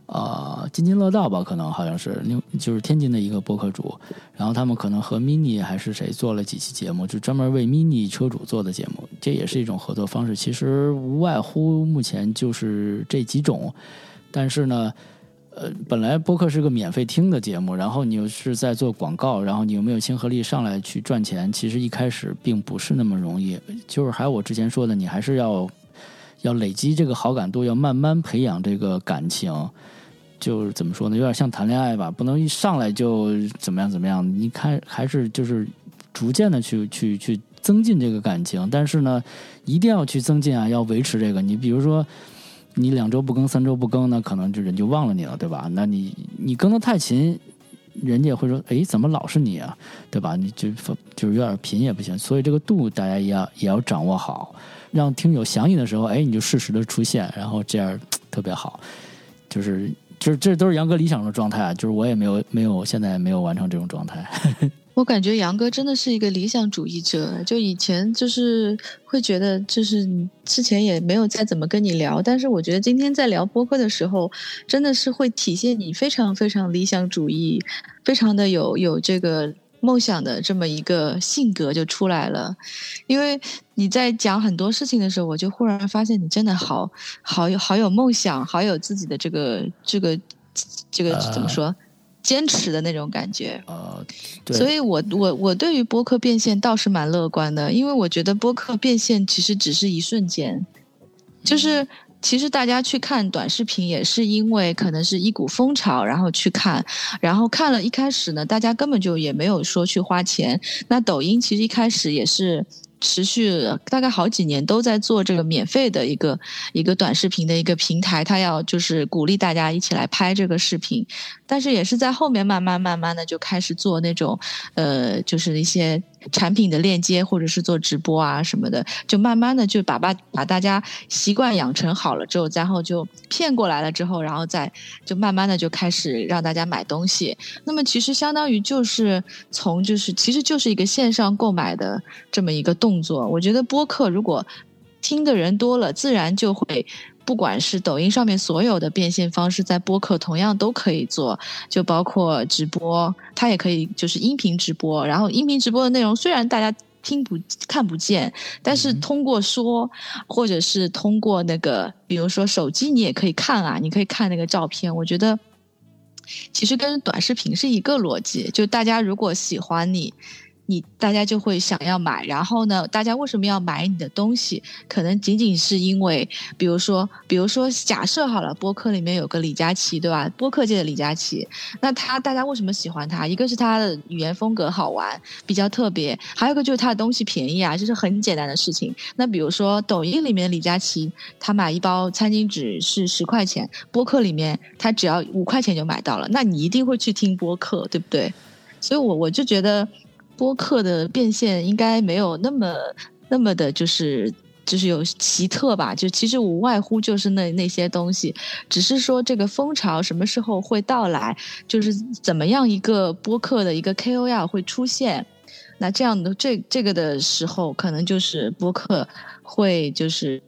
啊，津津乐道吧，可能好像是，就是天津的一个播客主，然后他们可能和 Mini 还是谁做了几期节目，就专门为 Mini 车主做的节目，这也是一种合作方式。其实无外乎目前就是这几种，但是呢，呃，本来播客是个免费听的节目，然后你又是在做广告，然后你有没有亲和力上来去赚钱？其实一开始并不是那么容易，就是还有我之前说的，你还是要要累积这个好感度，要慢慢培养这个感情。就是怎么说呢？有点像谈恋爱吧，不能一上来就怎么样怎么样。你看，还是就是逐渐的去去去增进这个感情。但是呢，一定要去增进啊，要维持这个。你比如说，你两周不更，三周不更，那可能就人就忘了你了，对吧？那你你更的太勤，人家也会说，哎，怎么老是你啊，对吧？你就就是有点频也不行。所以这个度大家也要也要掌握好，让听友想你的时候，哎，你就适时的出现，然后这样特别好，就是。就是这都是杨哥理想的状态，就是我也没有没有现在没有完成这种状态。我感觉杨哥真的是一个理想主义者，就以前就是会觉得，就是之前也没有再怎么跟你聊，但是我觉得今天在聊播客的时候，真的是会体现你非常非常理想主义，非常的有有这个。梦想的这么一个性格就出来了，因为你在讲很多事情的时候，我就忽然发现你真的好好有好有梦想，好有自己的这个这个这个怎么说坚持的那种感觉。呃，所以我我我对于播客变现倒是蛮乐观的，因为我觉得播客变现其实只是一瞬间，就是。其实大家去看短视频也是因为可能是一股风潮，然后去看，然后看了一开始呢，大家根本就也没有说去花钱。那抖音其实一开始也是。持续大概好几年都在做这个免费的一个一个短视频的一个平台，他要就是鼓励大家一起来拍这个视频，但是也是在后面慢慢慢慢的就开始做那种呃就是一些产品的链接或者是做直播啊什么的，就慢慢的就把把把大家习惯养成好了之后，然后就骗过来了之后，然后再就慢慢的就开始让大家买东西。那么其实相当于就是从就是其实就是一个线上购买的这么一个动。作，我觉得播客如果听的人多了，自然就会，不管是抖音上面所有的变现方式，在播客同样都可以做，就包括直播，它也可以就是音频直播。然后音频直播的内容虽然大家听不看不见，但是通过说，或者是通过那个，比如说手机，你也可以看啊，你可以看那个照片。我觉得其实跟短视频是一个逻辑，就大家如果喜欢你。你大家就会想要买，然后呢，大家为什么要买你的东西？可能仅仅是因为，比如说，比如说，假设好了，播客里面有个李佳琦，对吧？播客界的李佳琦，那他大家为什么喜欢他？一个是他的语言风格好玩，比较特别；还有一个就是他的东西便宜啊，这是很简单的事情。那比如说，抖音里面的李佳琦，他买一包餐巾纸是十块钱，播客里面他只要五块钱就买到了，那你一定会去听播客，对不对？所以我我就觉得。播客的变现应该没有那么那么的，就是就是有奇特吧？就其实无外乎就是那那些东西，只是说这个风潮什么时候会到来，就是怎么样一个播客的一个 KOL 会出现，那这样的这这个的时候，可能就是播客。会就是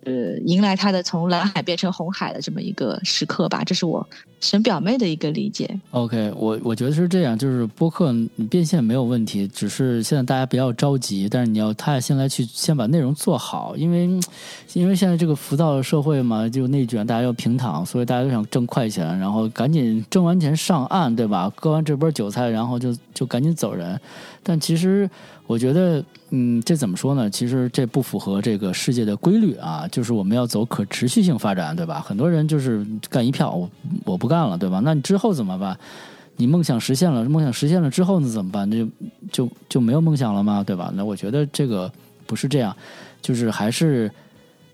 迎来他的从蓝海变成红海的这么一个时刻吧，这是我沈表妹的一个理解。OK，我我觉得是这样，就是播客你变现没有问题，只是现在大家不要着急，但是你要他先来去先把内容做好，因为因为现在这个浮躁的社会嘛，就内卷，大家要平躺，所以大家都想挣快钱，然后赶紧挣完钱上岸，对吧？割完这波韭菜，然后就就赶紧走人。但其实我觉得。嗯，这怎么说呢？其实这不符合这个世界的规律啊，就是我们要走可持续性发展，对吧？很多人就是干一票，我我不干了，对吧？那你之后怎么办？你梦想实现了，梦想实现了之后呢？怎么办？那就就就没有梦想了吗？对吧？那我觉得这个不是这样，就是还是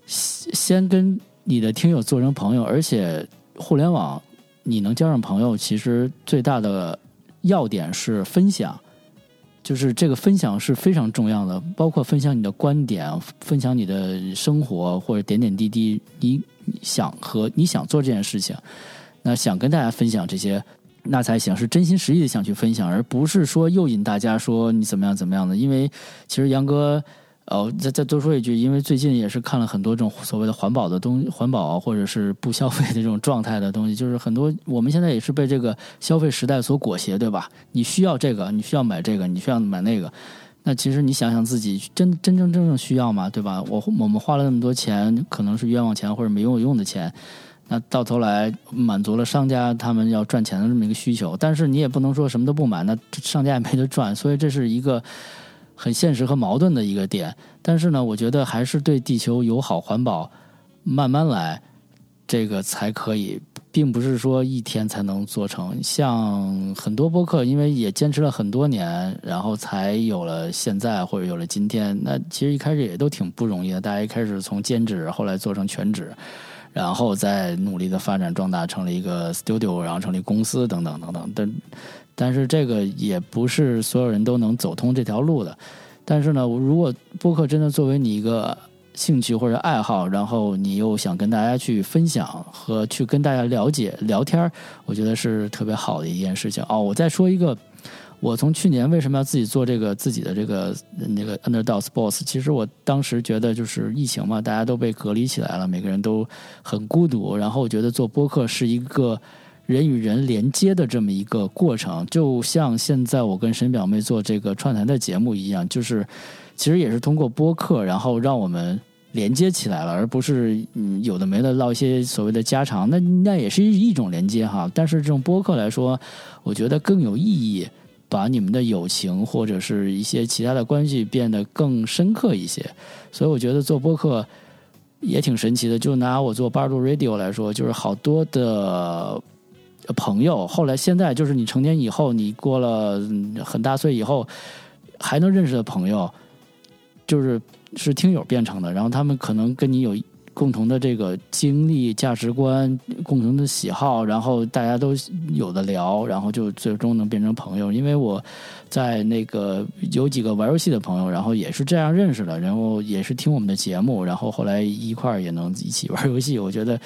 先跟你的听友做成朋友，而且互联网你能交上朋友，其实最大的要点是分享。就是这个分享是非常重要的，包括分享你的观点，分享你的生活或者点点滴滴，你想和你想做这件事情，那想跟大家分享这些，那才行，是真心实意的想去分享，而不是说诱引大家说你怎么样怎么样的。因为其实杨哥。哦，再再多说一句，因为最近也是看了很多这种所谓的环保的东西环保或者是不消费的这种状态的东西，就是很多我们现在也是被这个消费时代所裹挟，对吧？你需要这个，你需要买这个，你需要买那个，那其实你想想自己真真正正需要吗？对吧？我我们花了那么多钱，可能是冤枉钱或者没用用的钱，那到头来满足了商家他们要赚钱的这么一个需求，但是你也不能说什么都不买，那商家也没得赚，所以这是一个。很现实和矛盾的一个点，但是呢，我觉得还是对地球友好、环保，慢慢来，这个才可以，并不是说一天才能做成。像很多播客，因为也坚持了很多年，然后才有了现在或者有了今天。那其实一开始也都挺不容易的，大家一开始从兼职，后来做成全职，然后再努力的发展壮大，成了一个 studio，然后成立公司等等等等。但但是这个也不是所有人都能走通这条路的。但是呢，如果播客真的作为你一个兴趣或者爱好，然后你又想跟大家去分享和去跟大家了解聊天我觉得是特别好的一件事情。哦，我再说一个，我从去年为什么要自己做这个自己的这个那个 Underdog Sports？其实我当时觉得就是疫情嘛，大家都被隔离起来了，每个人都很孤独，然后我觉得做播客是一个。人与人连接的这么一个过程，就像现在我跟沈表妹做这个串台的节目一样，就是其实也是通过播客，然后让我们连接起来了，而不是嗯有的没的唠一些所谓的家常，那那也是一种连接哈。但是这种播客来说，我觉得更有意义，把你们的友情或者是一些其他的关系变得更深刻一些。所以我觉得做播客也挺神奇的。就拿我做八度 Radio 来说，就是好多的。朋友，后来现在就是你成年以后，你过了很大岁以后，还能认识的朋友，就是是听友变成的，然后他们可能跟你有。共同的这个经历、价值观、共同的喜好，然后大家都有的聊，然后就最终能变成朋友。因为我在那个有几个玩游戏的朋友，然后也是这样认识的，然后也是听我们的节目，然后后来一块儿也能一起玩游戏。我觉得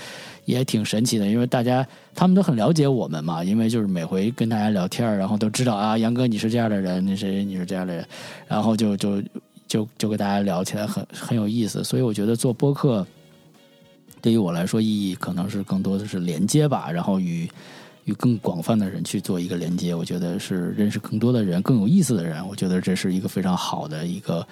也挺神奇的，因为大家他们都很了解我们嘛，因为就是每回跟大家聊天，然后都知道啊，杨哥你是这样的人，那谁你是这样的人，然后就就就就跟大家聊起来很很有意思。所以我觉得做播客。对于我来说，意义可能是更多的是连接吧，然后与与更广泛的人去做一个连接。我觉得是认识更多的人，更有意思的人。我觉得这是一个非常好的一个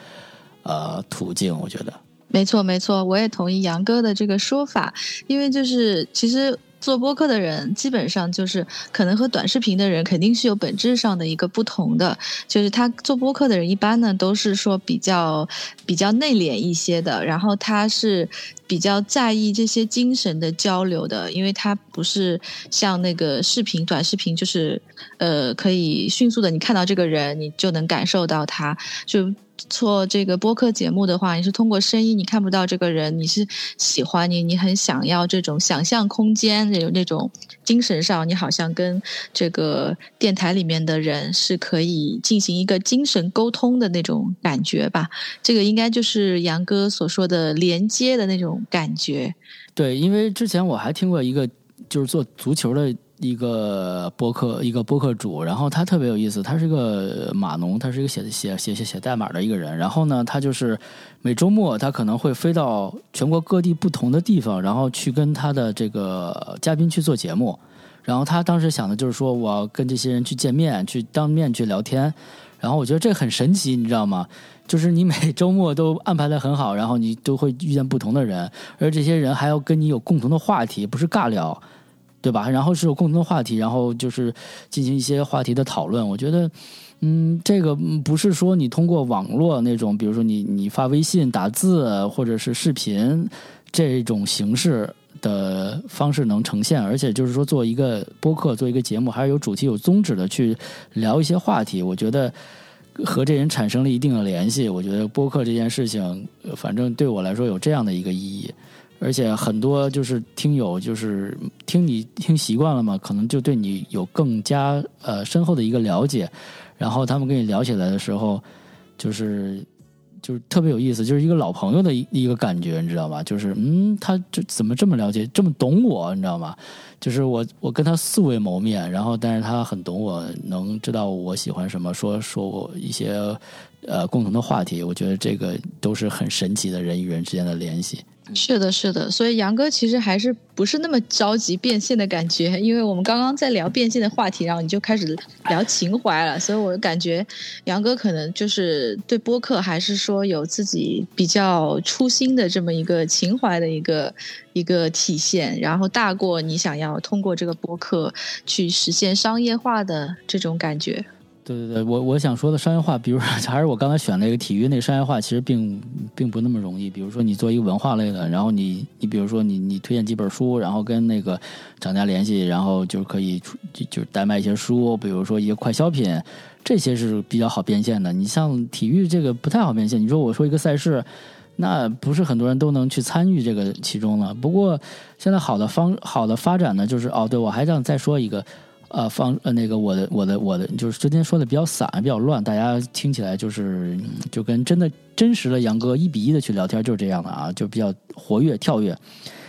呃途径。我觉得没错，没错，我也同意杨哥的这个说法，因为就是其实。做播客的人基本上就是可能和短视频的人肯定是有本质上的一个不同的，就是他做播客的人一般呢都是说比较比较内敛一些的，然后他是比较在意这些精神的交流的，因为他不是像那个视频短视频，就是呃可以迅速的你看到这个人，你就能感受到他就。做这个播客节目的话，你是通过声音，你看不到这个人，你是喜欢你，你很想要这种想象空间，有那种精神上，你好像跟这个电台里面的人是可以进行一个精神沟通的那种感觉吧？这个应该就是杨哥所说的连接的那种感觉。对，因为之前我还听过一个，就是做足球的。一个播客，一个播客主，然后他特别有意思，他是个码农，他是一个写写写写写代码的一个人。然后呢，他就是每周末他可能会飞到全国各地不同的地方，然后去跟他的这个嘉宾去做节目。然后他当时想的就是说，我要跟这些人去见面，去当面去聊天。然后我觉得这很神奇，你知道吗？就是你每周末都安排的很好，然后你都会遇见不同的人，而这些人还要跟你有共同的话题，不是尬聊。对吧？然后是有共同的话题，然后就是进行一些话题的讨论。我觉得，嗯，这个不是说你通过网络那种，比如说你你发微信、打字或者是视频这种形式的方式能呈现。而且就是说，做一个播客、做一个节目，还是有主题、有宗旨的去聊一些话题。我觉得和这人产生了一定的联系。我觉得播客这件事情，反正对我来说有这样的一个意义。而且很多就是听友，就是听你听习惯了嘛，可能就对你有更加呃深厚的一个了解，然后他们跟你聊起来的时候，就是就是特别有意思，就是一个老朋友的一一个感觉，你知道吧？就是嗯，他这怎么这么了解，这么懂我，你知道吗？就是我我跟他素未谋面，然后但是他很懂我，能知道我喜欢什么，说说我一些呃共同的话题，我觉得这个都是很神奇的人与人之间的联系。是的，是的，所以杨哥其实还是不是那么着急变现的感觉，因为我们刚刚在聊变现的话题，然后你就开始聊情怀了，所以我感觉杨哥可能就是对播客还是说有自己比较初心的这么一个情怀的一个一个体现，然后大过你想要通过这个播客去实现商业化的这种感觉。对对对，我我想说的商业化，比如说 还是我刚才选那个体育那个商业化，其实并并不那么容易。比如说你做一个文化类的，然后你你比如说你你推荐几本书，然后跟那个厂家联系，然后就可以就就代卖一些书，比如说一些快消品，这些是比较好变现的。你像体育这个不太好变现。你说我说一个赛事，那不是很多人都能去参与这个其中了。不过现在好的方好的发展呢，就是哦，对我还想再说一个。呃，方呃，那个我的我的我的，就是最近说的比较散，比较乱，大家听起来就是就跟真的真实的杨哥一比一的去聊天，就是这样的啊，就比较活跃跳跃，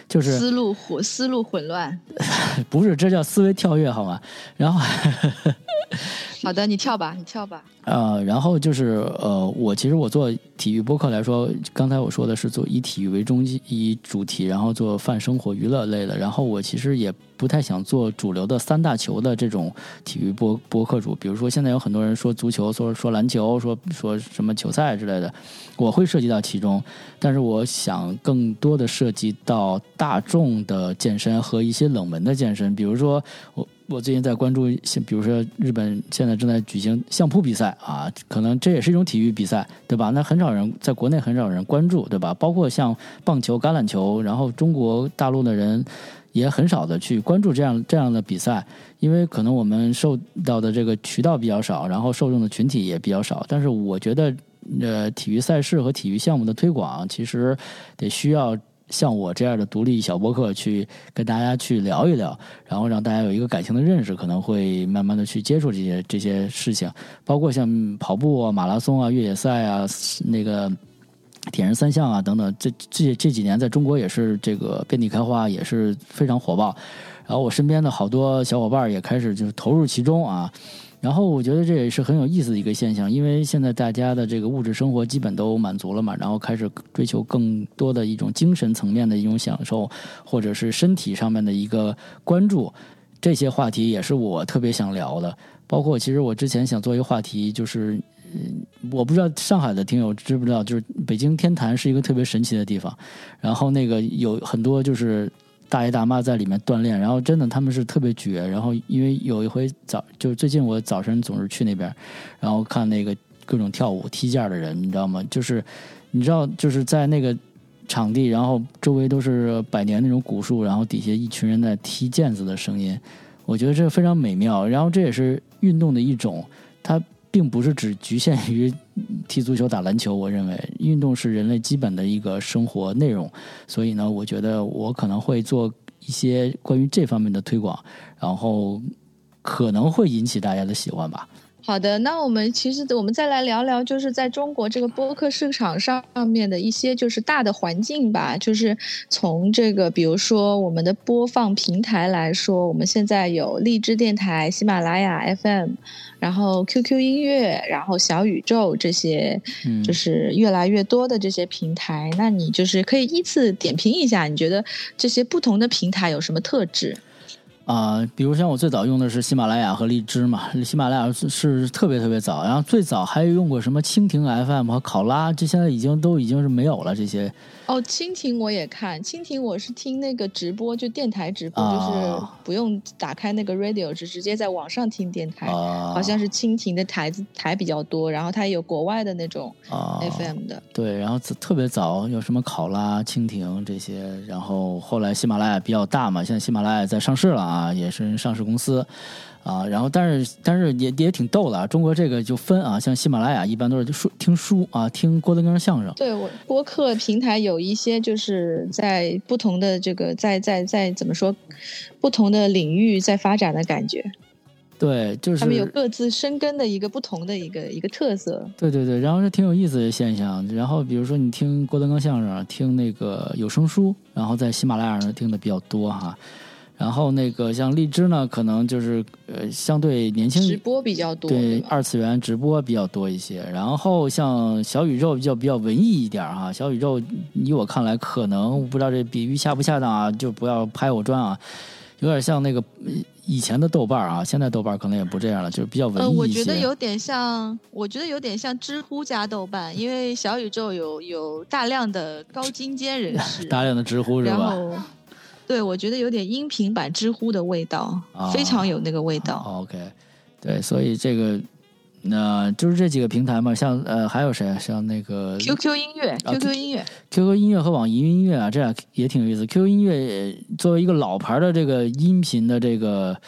就是 思路混思路混乱，不是，这叫思维跳跃好吗？然后。好的，你跳吧，你跳吧。呃，然后就是呃，我其实我做体育播客来说，刚才我说的是做以体育为中心以主题，然后做泛生活娱乐类的。然后我其实也不太想做主流的三大球的这种体育播播客主。比如说现在有很多人说足球，说说篮球，说说什么球赛之类的，我会涉及到其中。但是我想更多的涉及到大众的健身和一些冷门的健身，比如说我。我最近在关注，像比如说日本现在正在举行相扑比赛啊，可能这也是一种体育比赛，对吧？那很少人在国内很少人关注，对吧？包括像棒球、橄榄球，然后中国大陆的人也很少的去关注这样这样的比赛，因为可能我们受到的这个渠道比较少，然后受众的群体也比较少。但是我觉得，呃，体育赛事和体育项目的推广，其实得需要。像我这样的独立小博客去跟大家去聊一聊，然后让大家有一个感情的认识，可能会慢慢的去接触这些这些事情，包括像跑步啊、马拉松啊、越野赛啊、那个铁人三项啊等等，这这这几年在中国也是这个遍地开花，也是非常火爆。然后我身边的好多小伙伴也开始就是投入其中啊。然后我觉得这也是很有意思的一个现象，因为现在大家的这个物质生活基本都满足了嘛，然后开始追求更多的一种精神层面的一种享受，或者是身体上面的一个关注。这些话题也是我特别想聊的。包括其实我之前想做一个话题，就是嗯，我不知道上海的听友知不知道，就是北京天坛是一个特别神奇的地方，然后那个有很多就是。大爷大妈在里面锻炼，然后真的他们是特别绝。然后因为有一回早，就是最近我早晨总是去那边，然后看那个各种跳舞踢毽的人，你知道吗？就是你知道，就是在那个场地，然后周围都是百年那种古树，然后底下一群人在踢毽子的声音，我觉得这非常美妙。然后这也是运动的一种，它。并不是只局限于 踢足球、打篮球。我认为运动是人类基本的一个生活内容，所以呢，我觉得我可能会做一些关于这方面的推广，然后可能会引起大家的喜欢吧。好的，那我们其实我们再来聊聊，就是在中国这个播客市场上面的一些就是大的环境吧。就是从这个，比如说我们的播放平台来说，我们现在有荔枝电台、喜马拉雅 FM，然后 QQ 音乐，然后小宇宙这些，就是越来越多的这些平台。那你就是可以依次点评一下，你觉得这些不同的平台有什么特质？啊，比如像我最早用的是喜马拉雅和荔枝嘛，喜马拉雅是是特别特别早，然后最早还用过什么蜻蜓 FM 和考拉，这现在已经都已经是没有了这些。哦，蜻蜓我也看，蜻蜓我是听那个直播，就电台直播，就是不用打开那个 radio，是直接在网上听电台。好像是蜻蜓的台子台比较多，然后它有国外的那种 FM 的。对，然后特别早有什么考拉、蜻蜓这些，然后后来喜马拉雅比较大嘛，现在喜马拉雅在上市了啊，也是上市公司。啊，然后但是但是也也挺逗的啊！中国这个就分啊，像喜马拉雅一般都是书听书啊，听郭德纲相声。对我播客平台有一些就是在不同的这个在在在怎么说，不同的领域在发展的感觉。对，就是他们有各自生根的一个不同的一个一个特色。对对对，然后是挺有意思的现象。然后比如说你听郭德纲相声，听那个有声书，然后在喜马拉雅上听的比较多哈。然后那个像荔枝呢，可能就是呃相对年轻直播比较多，对二次元直播比较多一些。然后像小宇宙比较比较文艺一点哈，小宇宙以我看来，可能不知道这比喻恰不恰当啊，就不要拍我砖啊，有点像那个以前的豆瓣啊，现在豆瓣可能也不这样了，就是比较文艺呃，我觉得有点像，我觉得有点像知乎加豆瓣，因为小宇宙有有大量的高精尖人士，大量的知乎是吧？对，我觉得有点音频版知乎的味道，非常有那个味道。OK，对，所以这个，那就是这几个平台嘛，像呃，还有谁？像那个 QQ 音乐、QQ 音乐、QQ 音乐和网易云音乐啊，这样也挺有意思。QQ 音乐作为一个老牌的这个音频的这个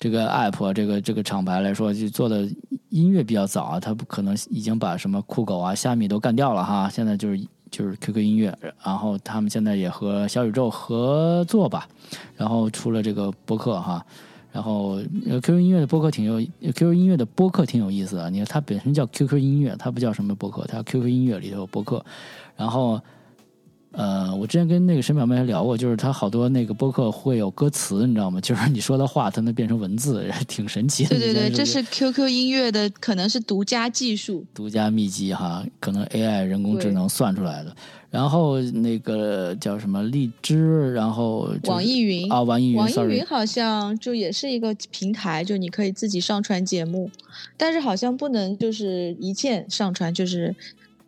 这个 app，这个这个厂牌来说，就做的音乐比较早啊，它不可能已经把什么酷狗啊、虾米都干掉了哈，现在就是。就是 QQ 音乐，然后他们现在也和小宇宙合作吧，然后出了这个播客哈，然后 QQ 音乐的播客挺有，QQ 音乐的播客挺有意思的。你看它本身叫 QQ 音乐，它不叫什么播客，它 QQ 音乐里头有播客，然后。呃，我之前跟那个沈表妹还聊过，就是他好多那个播客会有歌词，你知道吗？就是你说的话，它能变成文字，挺神奇的。对对对，这是 QQ 音乐的，可能是独家技术、独家秘籍哈，可能 AI 人工智能算出来的。然后那个叫什么荔枝，然后网易云啊，网易云，网易云好像就也是一个平台，就你可以自己上传节目，但是好像不能就是一键上传，就是。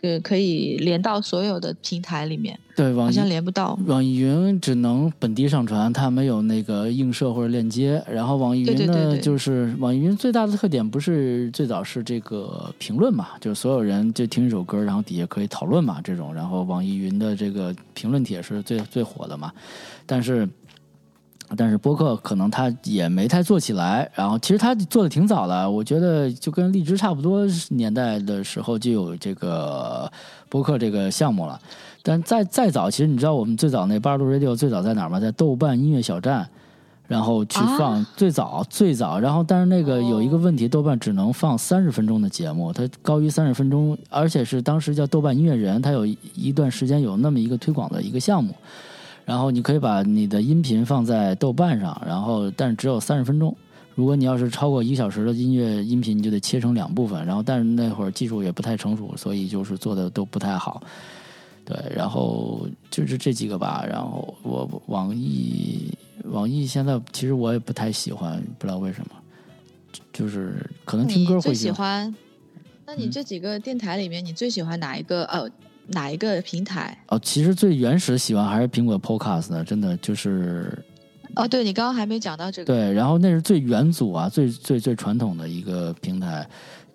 呃，可以连到所有的平台里面，对，好像连不到。网易云只能本地上传，它没有那个映射或者链接。然后网易云呢，就是网易云最大的特点不是最早是这个评论嘛，就是所有人就听一首歌，然后底下可以讨论嘛，这种。然后网易云的这个评论帖是最最火的嘛，但是。但是播客可能他也没太做起来，然后其实他做的挺早的，我觉得就跟荔枝差不多年代的时候就有这个播客这个项目了。但再再早，其实你知道我们最早那八十度 radio 最早在哪儿吗？在豆瓣音乐小站，然后去放最早最早。然后但是那个有一个问题，豆瓣只能放三十分钟的节目，它高于三十分钟，而且是当时叫豆瓣音乐人，它有一段时间有那么一个推广的一个项目。然后你可以把你的音频放在豆瓣上，然后但是只有三十分钟。如果你要是超过一个小时的音乐音频，你就得切成两部分。然后但是那会儿技术也不太成熟，所以就是做的都不太好。对，然后就是这几个吧。然后我网易网易现在其实我也不太喜欢，不知道为什么，就是可能听歌会喜欢。那你这几个电台里面，你最喜欢哪一个？呃。哪一个平台？哦，其实最原始喜欢还是苹果 Podcast 呢，真的就是。哦，对你刚刚还没讲到这个。对，然后那是最元祖啊，最最最传统的一个平台，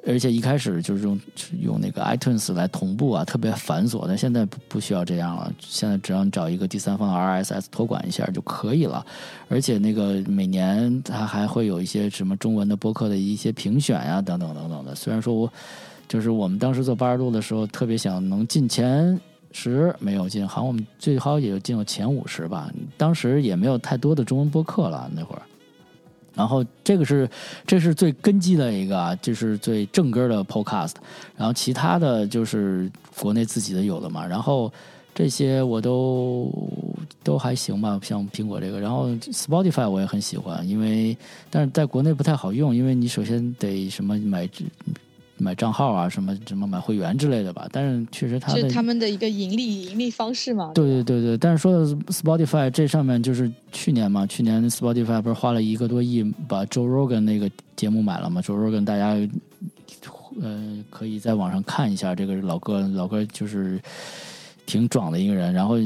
而且一开始就是用用那个 iTunes 来同步啊，特别繁琐。但现在不不需要这样了，现在只要你找一个第三方 RSS 托管一下就可以了。而且那个每年它还会有一些什么中文的播客的一些评选呀，等等等等的。虽然说我。就是我们当时做八十度的时候，特别想能进前十，没有进，好像我们最好也就进了前五十吧。当时也没有太多的中文播客了那会儿。然后这个是这是最根基的一个，就是最正根的 Podcast。然后其他的就是国内自己的有的嘛。然后这些我都都还行吧，像苹果这个。然后 Spotify 我也很喜欢，因为但是在国内不太好用，因为你首先得什么买。买账号啊，什么什么买会员之类的吧，但是确实他是他们的一个盈利盈利方式嘛。对对对对，但是说的 Spotify 这上面就是去年嘛，去年 Spotify 不是花了一个多亿把 Joe Rogan 那个节目买了嘛？Joe Rogan 大家呃可以在网上看一下，这个老哥老哥就是。挺壮的一个人，然后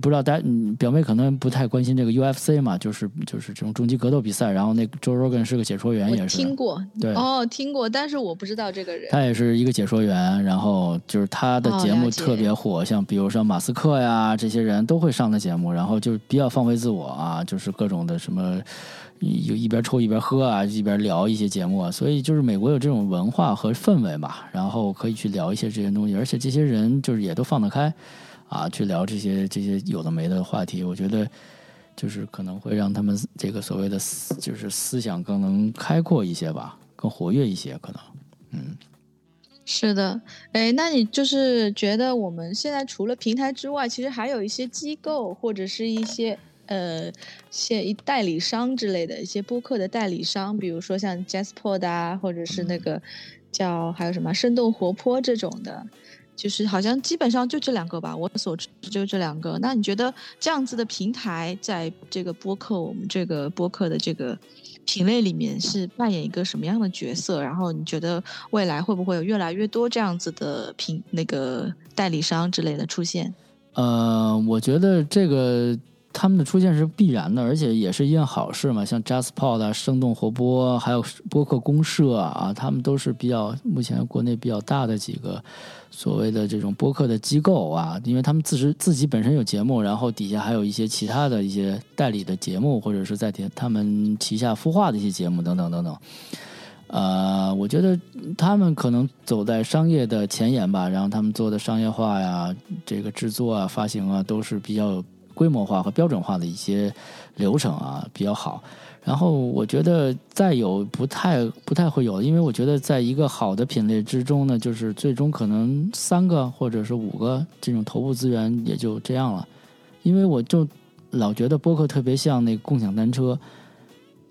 不知道大家表妹可能不太关心这个 UFC 嘛，就是就是这种终极格斗比赛。然后那 Joe Rogan 是个解说员，也是听过，对哦，听过，但是我不知道这个人。他也是一个解说员，然后就是他的节目特别火，像比如说马斯克呀这些人都会上的节目，然后就比较放飞自我啊，就是各种的什么有一边抽一边喝啊，一边聊一些节目啊，所以就是美国有这种文化和氛围嘛，然后可以去聊一些这些东西，而且这些人就是也都放得开。啊，去聊这些这些有的没的话题，我觉得就是可能会让他们这个所谓的思就是思想更能开阔一些吧，更活跃一些，可能，嗯。是的，哎，那你就是觉得我们现在除了平台之外，其实还有一些机构或者是一些呃，些代理商之类的一些播客的代理商，比如说像 Jasper 啊，或者是那个叫还有什么生动活泼这种的，就是好像基本上就这两个吧，我所知就这两个。那你觉得这样子的平台在这个播客，我们这个播客的这个？品类里面是扮演一个什么样的角色？然后你觉得未来会不会有越来越多这样子的平那个代理商之类的出现？呃，我觉得这个。他们的出现是必然的，而且也是一件好事嘛。像 JustPod 啊、生动活泼，还有播客公社啊，他们都是比较目前国内比较大的几个所谓的这种播客的机构啊。因为他们自己自己本身有节目，然后底下还有一些其他的一些代理的节目，或者是在他们旗下孵化的一些节目等等等等。呃，我觉得他们可能走在商业的前沿吧，然后他们做的商业化呀、这个制作啊、发行啊，都是比较。规模化和标准化的一些流程啊比较好，然后我觉得再有不太不太会有，因为我觉得在一个好的品类之中呢，就是最终可能三个或者是五个这种头部资源也就这样了，因为我就老觉得播客特别像那个共享单车，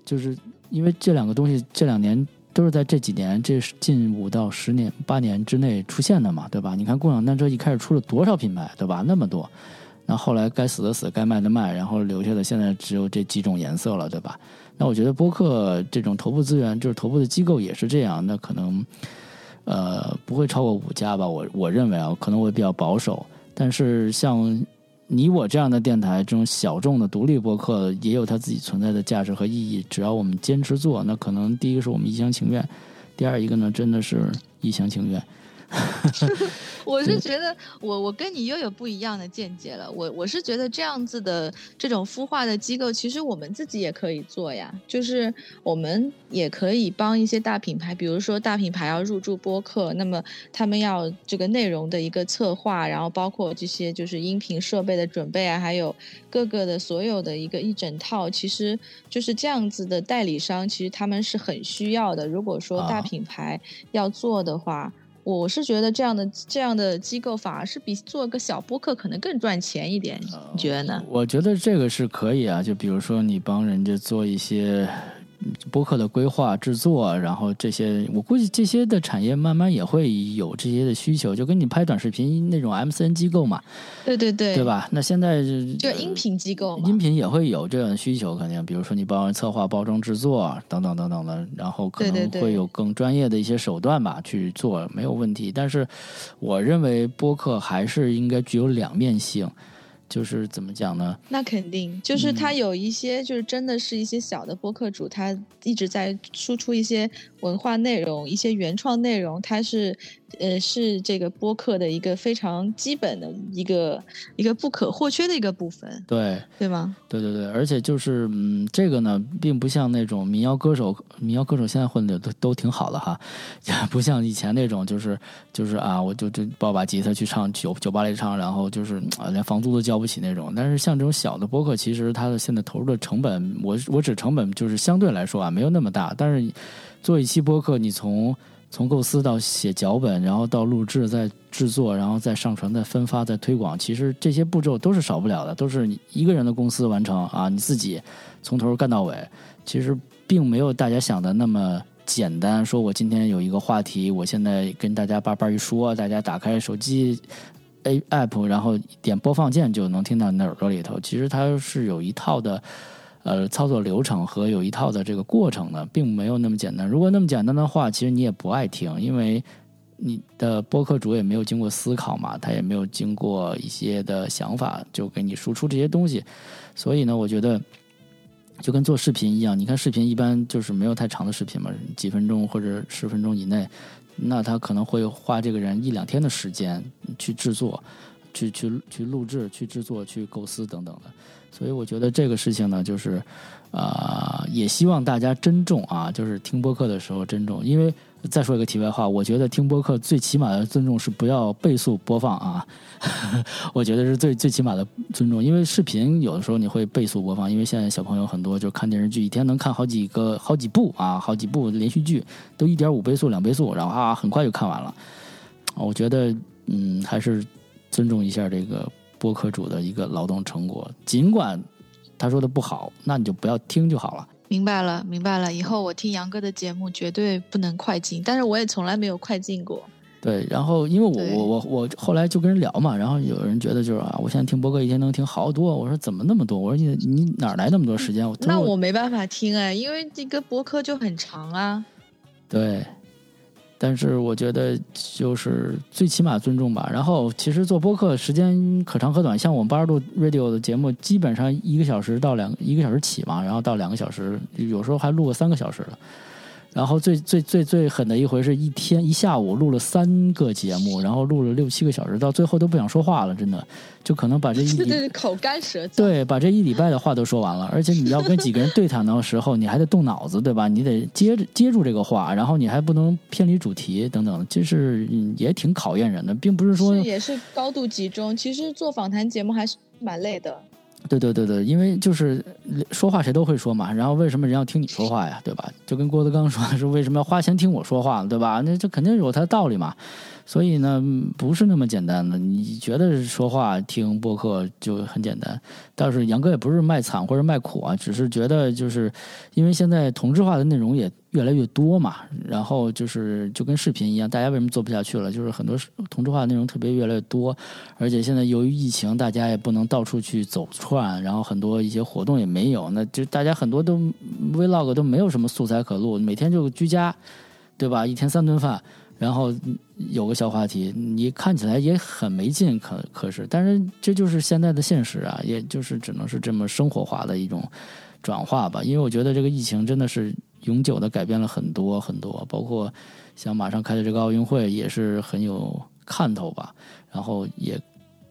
就是因为这两个东西这两年都是在这几年这近五到十年八年之内出现的嘛，对吧？你看共享单车一开始出了多少品牌，对吧？那么多。那后来该死的死，该卖的卖，然后留下的现在只有这几种颜色了，对吧？那我觉得播客这种头部资源，就是头部的机构也是这样。那可能呃不会超过五家吧？我我认为啊，可能会比较保守。但是像你我这样的电台，这种小众的独立播客，也有它自己存在的价值和意义。只要我们坚持做，那可能第一个是我们一厢情愿，第二一个呢，真的是一厢情愿。我是觉得，我我跟你又有不一样的见解了。我我是觉得这样子的这种孵化的机构，其实我们自己也可以做呀。就是我们也可以帮一些大品牌，比如说大品牌要入驻播客，那么他们要这个内容的一个策划，然后包括这些就是音频设备的准备啊，还有各个的所有的一个一整套，其实就是这样子的代理商，其实他们是很需要的。如果说大品牌要做的话。我是觉得这样的这样的机构反而是比做个小播客可能更赚钱一点，你觉得呢？我觉得这个是可以啊，就比如说你帮人家做一些。播客的规划、制作，然后这些，我估计这些的产业慢慢也会有这些的需求，就跟你拍短视频那种 M C N 机构嘛，对对对，对吧？那现在就音频机构，音频也会有这样的需求，肯定，比如说你帮人策划、包装、制作等等等等的，然后可能会有更专业的一些手段吧去做，没有问题。但是，我认为播客还是应该具有两面性。就是怎么讲呢？那肯定，就是他有一些，就是真的是一些小的播客主，他一直在输出一些文化内容、一些原创内容，他是。呃，是这个播客的一个非常基本的一个一个不可或缺的一个部分，对对吗？对对对，而且就是嗯，这个呢，并不像那种民谣歌手，民谣歌手现在混的都都挺好的哈，不像以前那种，就是就是啊，我就就抱把吉他去唱酒酒吧里唱，然后就是啊，连房租都交不起那种。但是像这种小的播客，其实它的现在投入的成本，我我指成本就是相对来说啊，没有那么大。但是做一期播客，你从从构思到写脚本，然后到录制，再制作，然后再上传、再分发、再推广，其实这些步骤都是少不了的，都是你一个人的公司完成啊，你自己从头干到尾。其实并没有大家想的那么简单。说我今天有一个话题，我现在跟大家叭叭一说，大家打开手机 A App，然后点播放键就能听到你的耳朵里头。其实它是有一套的。呃，操作流程和有一套的这个过程呢，并没有那么简单。如果那么简单的话，其实你也不爱听，因为你的播客主也没有经过思考嘛，他也没有经过一些的想法就给你输出这些东西。所以呢，我觉得就跟做视频一样，你看视频一般就是没有太长的视频嘛，几分钟或者十分钟以内，那他可能会花这个人一两天的时间去制作、去去去录制、去制作、去构思等等的。所以我觉得这个事情呢，就是，啊，也希望大家珍重啊，就是听播客的时候珍重，因为再说一个题外话，我觉得听播客最起码的尊重是不要倍速播放啊，我觉得是最最起码的尊重，因为视频有的时候你会倍速播放，因为现在小朋友很多就看电视剧，一天能看好几个好几部啊，好几部连续剧都一点五倍速、两倍速，然后啊很快就看完了。我觉得嗯，还是尊重一下这个播客主的一个劳动成果，尽管他说的不好，那你就不要听就好了。明白了，明白了。以后我听杨哥的节目绝对不能快进，但是我也从来没有快进过。对，然后因为我我我我后来就跟人聊嘛，然后有人觉得就是啊，我现在听播客一天能听好多，我说怎么那么多？我说你你哪来那么多时间？那我没办法听哎，因为这个播客就很长啊。对。但是我觉得就是最起码尊重吧。然后其实做播客时间可长可短，像我们八十度 radio 的节目，基本上一个小时到两一个小时起嘛，然后到两个小时，有时候还录个三个小时了。然后最最最最狠的一回是一天一下午录了三个节目，然后录了六七个小时，到最后都不想说话了，真的就可能把这一礼 口干舌燥，对，把这一礼拜的话都说完了。而且你要跟几个人对谈的时候，你还得动脑子，对吧？你得接着接住这个话，然后你还不能偏离主题等等，就是也挺考验人的，并不是说也是高度集中。其实做访谈节目还是蛮累的。对对对对，因为就是说话谁都会说嘛，然后为什么人要听你说话呀，对吧？就跟郭德纲说，是为什么要花钱听我说话，对吧？那这肯定有他的道理嘛。所以呢，不是那么简单的。你觉得说话听播客就很简单？但是杨哥也不是卖惨或者卖苦啊，只是觉得就是因为现在同质化的内容也越来越多嘛，然后就是就跟视频一样，大家为什么做不下去了？就是很多同质化的内容特别越来越多，而且现在由于疫情，大家也不能到处去走串，然后很多一些活动也没有，那就大家很多都 vlog 都没有什么素材可录，每天就居家，对吧？一天三顿饭。然后有个小话题，你看起来也很没劲，可可是，但是这就是现在的现实啊，也就是只能是这么生活化的一种转化吧。因为我觉得这个疫情真的是永久的改变了很多很多，包括像马上开的这个奥运会也是很有看头吧。然后也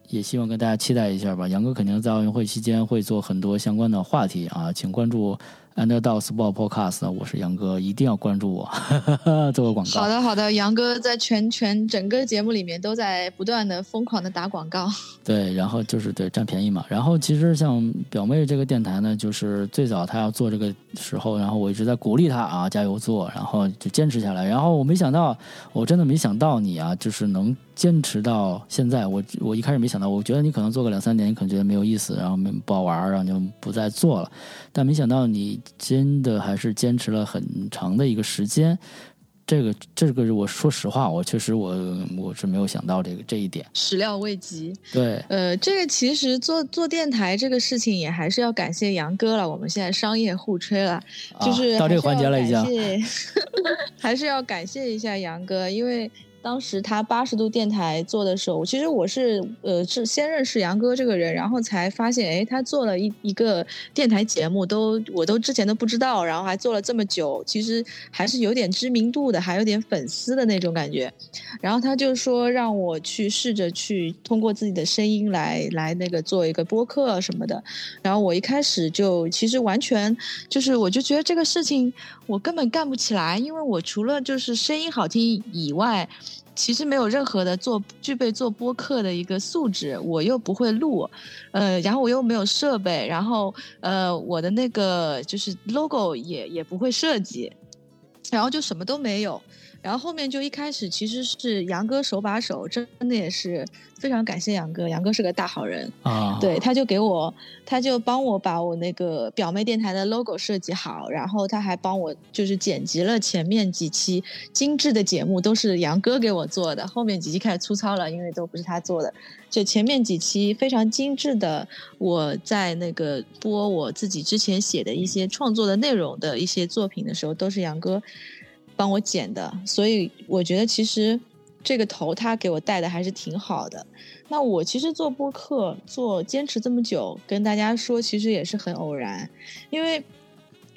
也希望跟大家期待一下吧。杨哥肯定在奥运会期间会做很多相关的话题啊，请关注。Underdog Sport Podcast，我是杨哥，一定要关注我，做个广告。好的，好的，杨哥在全全整个节目里面都在不断的疯狂的打广告。对，然后就是对占便宜嘛。然后其实像表妹这个电台呢，就是最早她要做这个时候，然后我一直在鼓励她啊，加油做，然后就坚持下来。然后我没想到，我真的没想到你啊，就是能。坚持到现在，我我一开始没想到，我觉得你可能做个两三年，你可能觉得没有意思，然后没不好玩，然后就不再做了。但没想到你真的还是坚持了很长的一个时间。这个这个，我说实话，我确实我我是没有想到这个这一点，始料未及。对，呃，这个其实做做电台这个事情也还是要感谢杨哥了。我们现在商业互吹了，就是到这个环节了已经，还是要感谢一下杨哥，因为。当时他八十度电台做的时候，其实我是呃是先认识杨哥这个人，然后才发现，哎，他做了一一个电台节目，都我都之前都不知道，然后还做了这么久，其实还是有点知名度的，还有点粉丝的那种感觉。然后他就说让我去试着去通过自己的声音来来那个做一个播客什么的。然后我一开始就其实完全就是我就觉得这个事情我根本干不起来，因为我除了就是声音好听以外。其实没有任何的做具备做播客的一个素质，我又不会录，呃，然后我又没有设备，然后呃，我的那个就是 logo 也也不会设计，然后就什么都没有。然后后面就一开始其实是杨哥手把手，真的也是非常感谢杨哥，杨哥是个大好人啊。对，他就给我，他就帮我把我那个表妹电台的 logo 设计好，然后他还帮我就是剪辑了前面几期精致的节目，都是杨哥给我做的。后面几期开始粗糙了，因为都不是他做的。就前面几期非常精致的，我在那个播我自己之前写的一些创作的内容的一些作品的时候，都是杨哥。帮我剪的，所以我觉得其实这个头他给我带的还是挺好的。那我其实做播客做坚持这么久，跟大家说其实也是很偶然，因为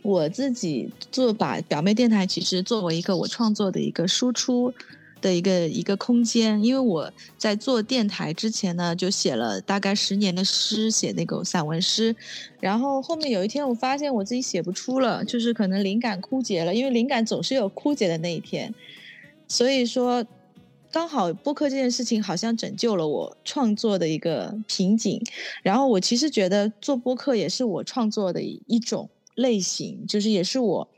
我自己做把表妹电台其实作为一个我创作的一个输出。的一个一个空间，因为我在做电台之前呢，就写了大概十年的诗，写那个散文诗，然后后面有一天我发现我自己写不出了，就是可能灵感枯竭了，因为灵感总是有枯竭的那一天，所以说，刚好播客这件事情好像拯救了我创作的一个瓶颈。然后我其实觉得做播客也是我创作的一种类型，就是也是我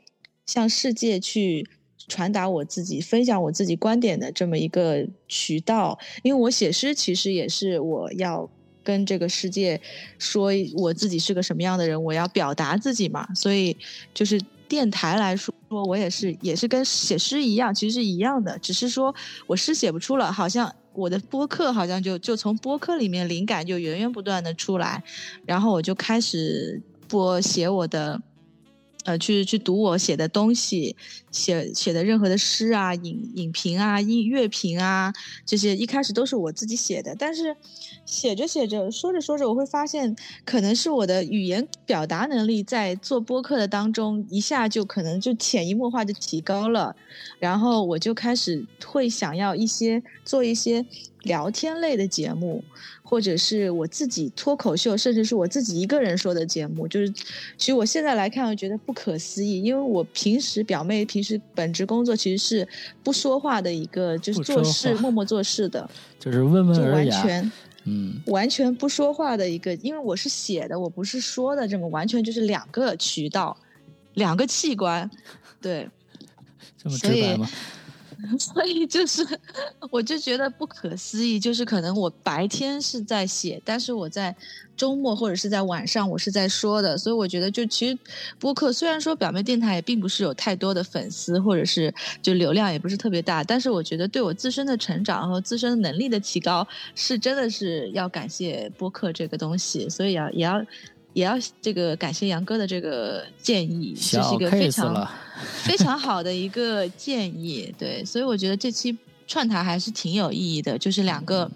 向世界去传达我自己、分享我自己观点的这么一个渠道。因为我写诗其实也是我要跟这个世界说我自己是个什么样的人，我要表达自己嘛。所以就是电台来说。我也是，也是跟写诗一样，其实是一样的，只是说我诗写不出了，好像我的播客好像就就从播客里面灵感就源源不断的出来，然后我就开始播写我的。呃，去去读我写的东西，写写的任何的诗啊、影影评啊、音乐评啊，这些一开始都是我自己写的。但是写着写着，说着说着，我会发现，可能是我的语言表达能力在做播客的当中，一下就可能就潜移默化就提高了。然后我就开始会想要一些做一些聊天类的节目。或者是我自己脱口秀，甚至是我自己一个人说的节目，就是，其实我现在来看，我觉得不可思议，因为我平时表妹平时本职工作其实是不说话的一个，就是做事默默做事的，就是温文尔雅，完全，嗯，完全不说话的一个，因为我是写的，我不是说的，这么完全就是两个渠道，两个器官，对，这么直白吗？所以 所以就是，我就觉得不可思议，就是可能我白天是在写，但是我在周末或者是在晚上，我是在说的。所以我觉得，就其实播客虽然说表面电台也并不是有太多的粉丝，或者是就流量也不是特别大，但是我觉得对我自身的成长和自身能力的提高，是真的是要感谢播客这个东西。所以要也要。也要这个感谢杨哥的这个建议，这是一个非常 非常好的一个建议。对，所以我觉得这期串台还是挺有意义的，就是两个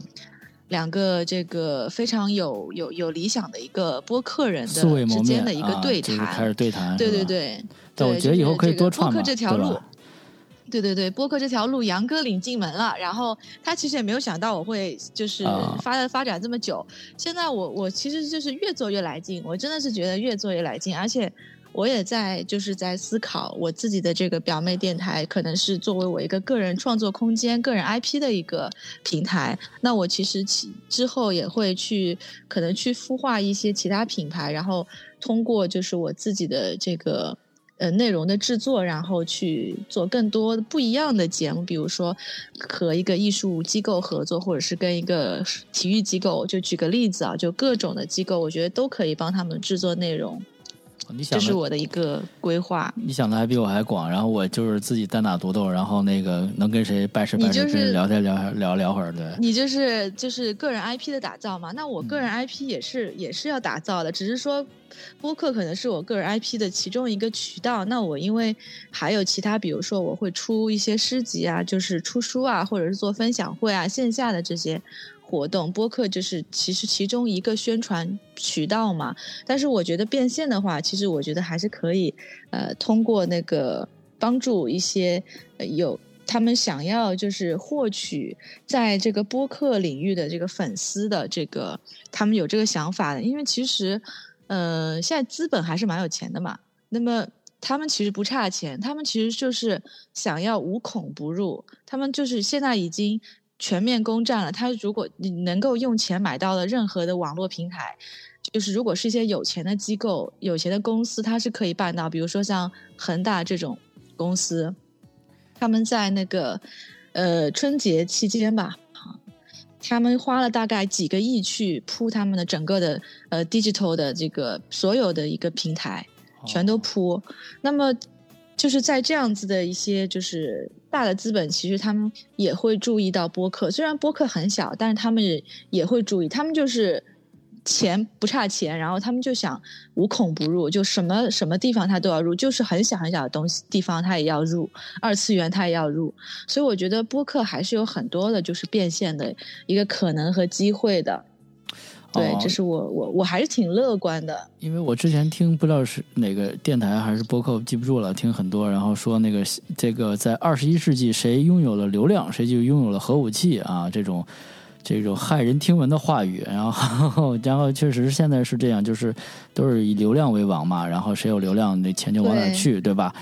两个这个非常有有有理想的一个播客人的之间的一个对谈，开始对谈，对对对。但我觉得以后可以多创播客这条路。吧？对对对，播客这条路，杨哥领进门了。然后他其实也没有想到我会就是发发展这么久。现在我我其实就是越做越来劲，我真的是觉得越做越来劲。而且我也在就是在思考我自己的这个表妹电台，可能是作为我一个个人创作空间、个人 IP 的一个平台。那我其实其之后也会去可能去孵化一些其他品牌，然后通过就是我自己的这个。呃，内容的制作，然后去做更多不一样的节目，比如说和一个艺术机构合作，或者是跟一个体育机构。就举个例子啊，就各种的机构，我觉得都可以帮他们制作内容。这是我的一个规划。你想的还比我还广，然后我就是自己单打独斗，然后那个能跟谁拜师拜师，跟聊天聊聊聊会儿，对。你就是就是个人 IP 的打造嘛？那我个人 IP 也是也是要打造的，只是说播客可能是我个人 IP 的其中一个渠道。那我因为还有其他，比如说我会出一些诗集啊，就是出书啊，或者是做分享会啊，线下的这些。活动播客就是其实其中一个宣传渠道嘛，但是我觉得变现的话，其实我觉得还是可以，呃，通过那个帮助一些有他们想要就是获取在这个播客领域的这个粉丝的这个，他们有这个想法的，因为其实，呃，现在资本还是蛮有钱的嘛，那么他们其实不差钱，他们其实就是想要无孔不入，他们就是现在已经。全面攻占了。他如果你能够用钱买到了任何的网络平台，就是如果是一些有钱的机构、有钱的公司，它是可以办到。比如说像恒大这种公司，他们在那个呃春节期间吧，他们花了大概几个亿去铺他们的整个的呃 digital 的这个所有的一个平台，全都铺。那么。就是在这样子的一些就是大的资本，其实他们也会注意到播客。虽然播客很小，但是他们也会注意。他们就是钱不差钱，然后他们就想无孔不入，就什么什么地方他都要入，就是很小很小的东西地方他也要入，二次元他也要入。所以我觉得播客还是有很多的，就是变现的一个可能和机会的。对，这是我我我还是挺乐观的。因为我之前听不知道是哪个电台还是播客，记不住了，听很多，然后说那个这个在二十一世纪，谁拥有了流量，谁就拥有了核武器啊，这种这种骇人听闻的话语。然后 然后确实现在是这样，就是都是以流量为王嘛，然后谁有流量，那钱就往哪去，对吧？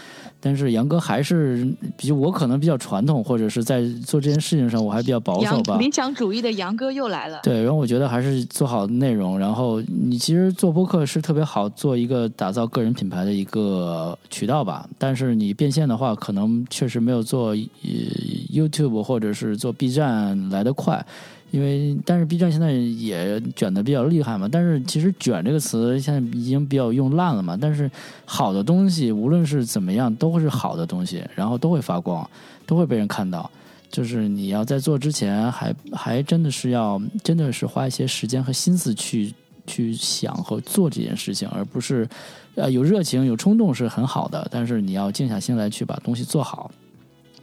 但是杨哥还是比我可能比较传统，或者是在做这件事情上我还比较保守吧。理想主义的杨哥又来了。对，然后我觉得还是做好内容。然后你其实做播客是特别好做一个打造个人品牌的一个渠道吧。但是你变现的话，可能确实没有做呃 YouTube 或者是做 B 站来的快。因为，但是 B 站现在也卷的比较厉害嘛。但是其实“卷”这个词现在已经比较用烂了嘛。但是好的东西，无论是怎么样，都会是好的东西，然后都会发光，都会被人看到。就是你要在做之前，还 还真的是要真的是花一些时间和心思去去想和做这件事情，而不是呃有热情有冲动是很好的，但是你要静下心来去把东西做好。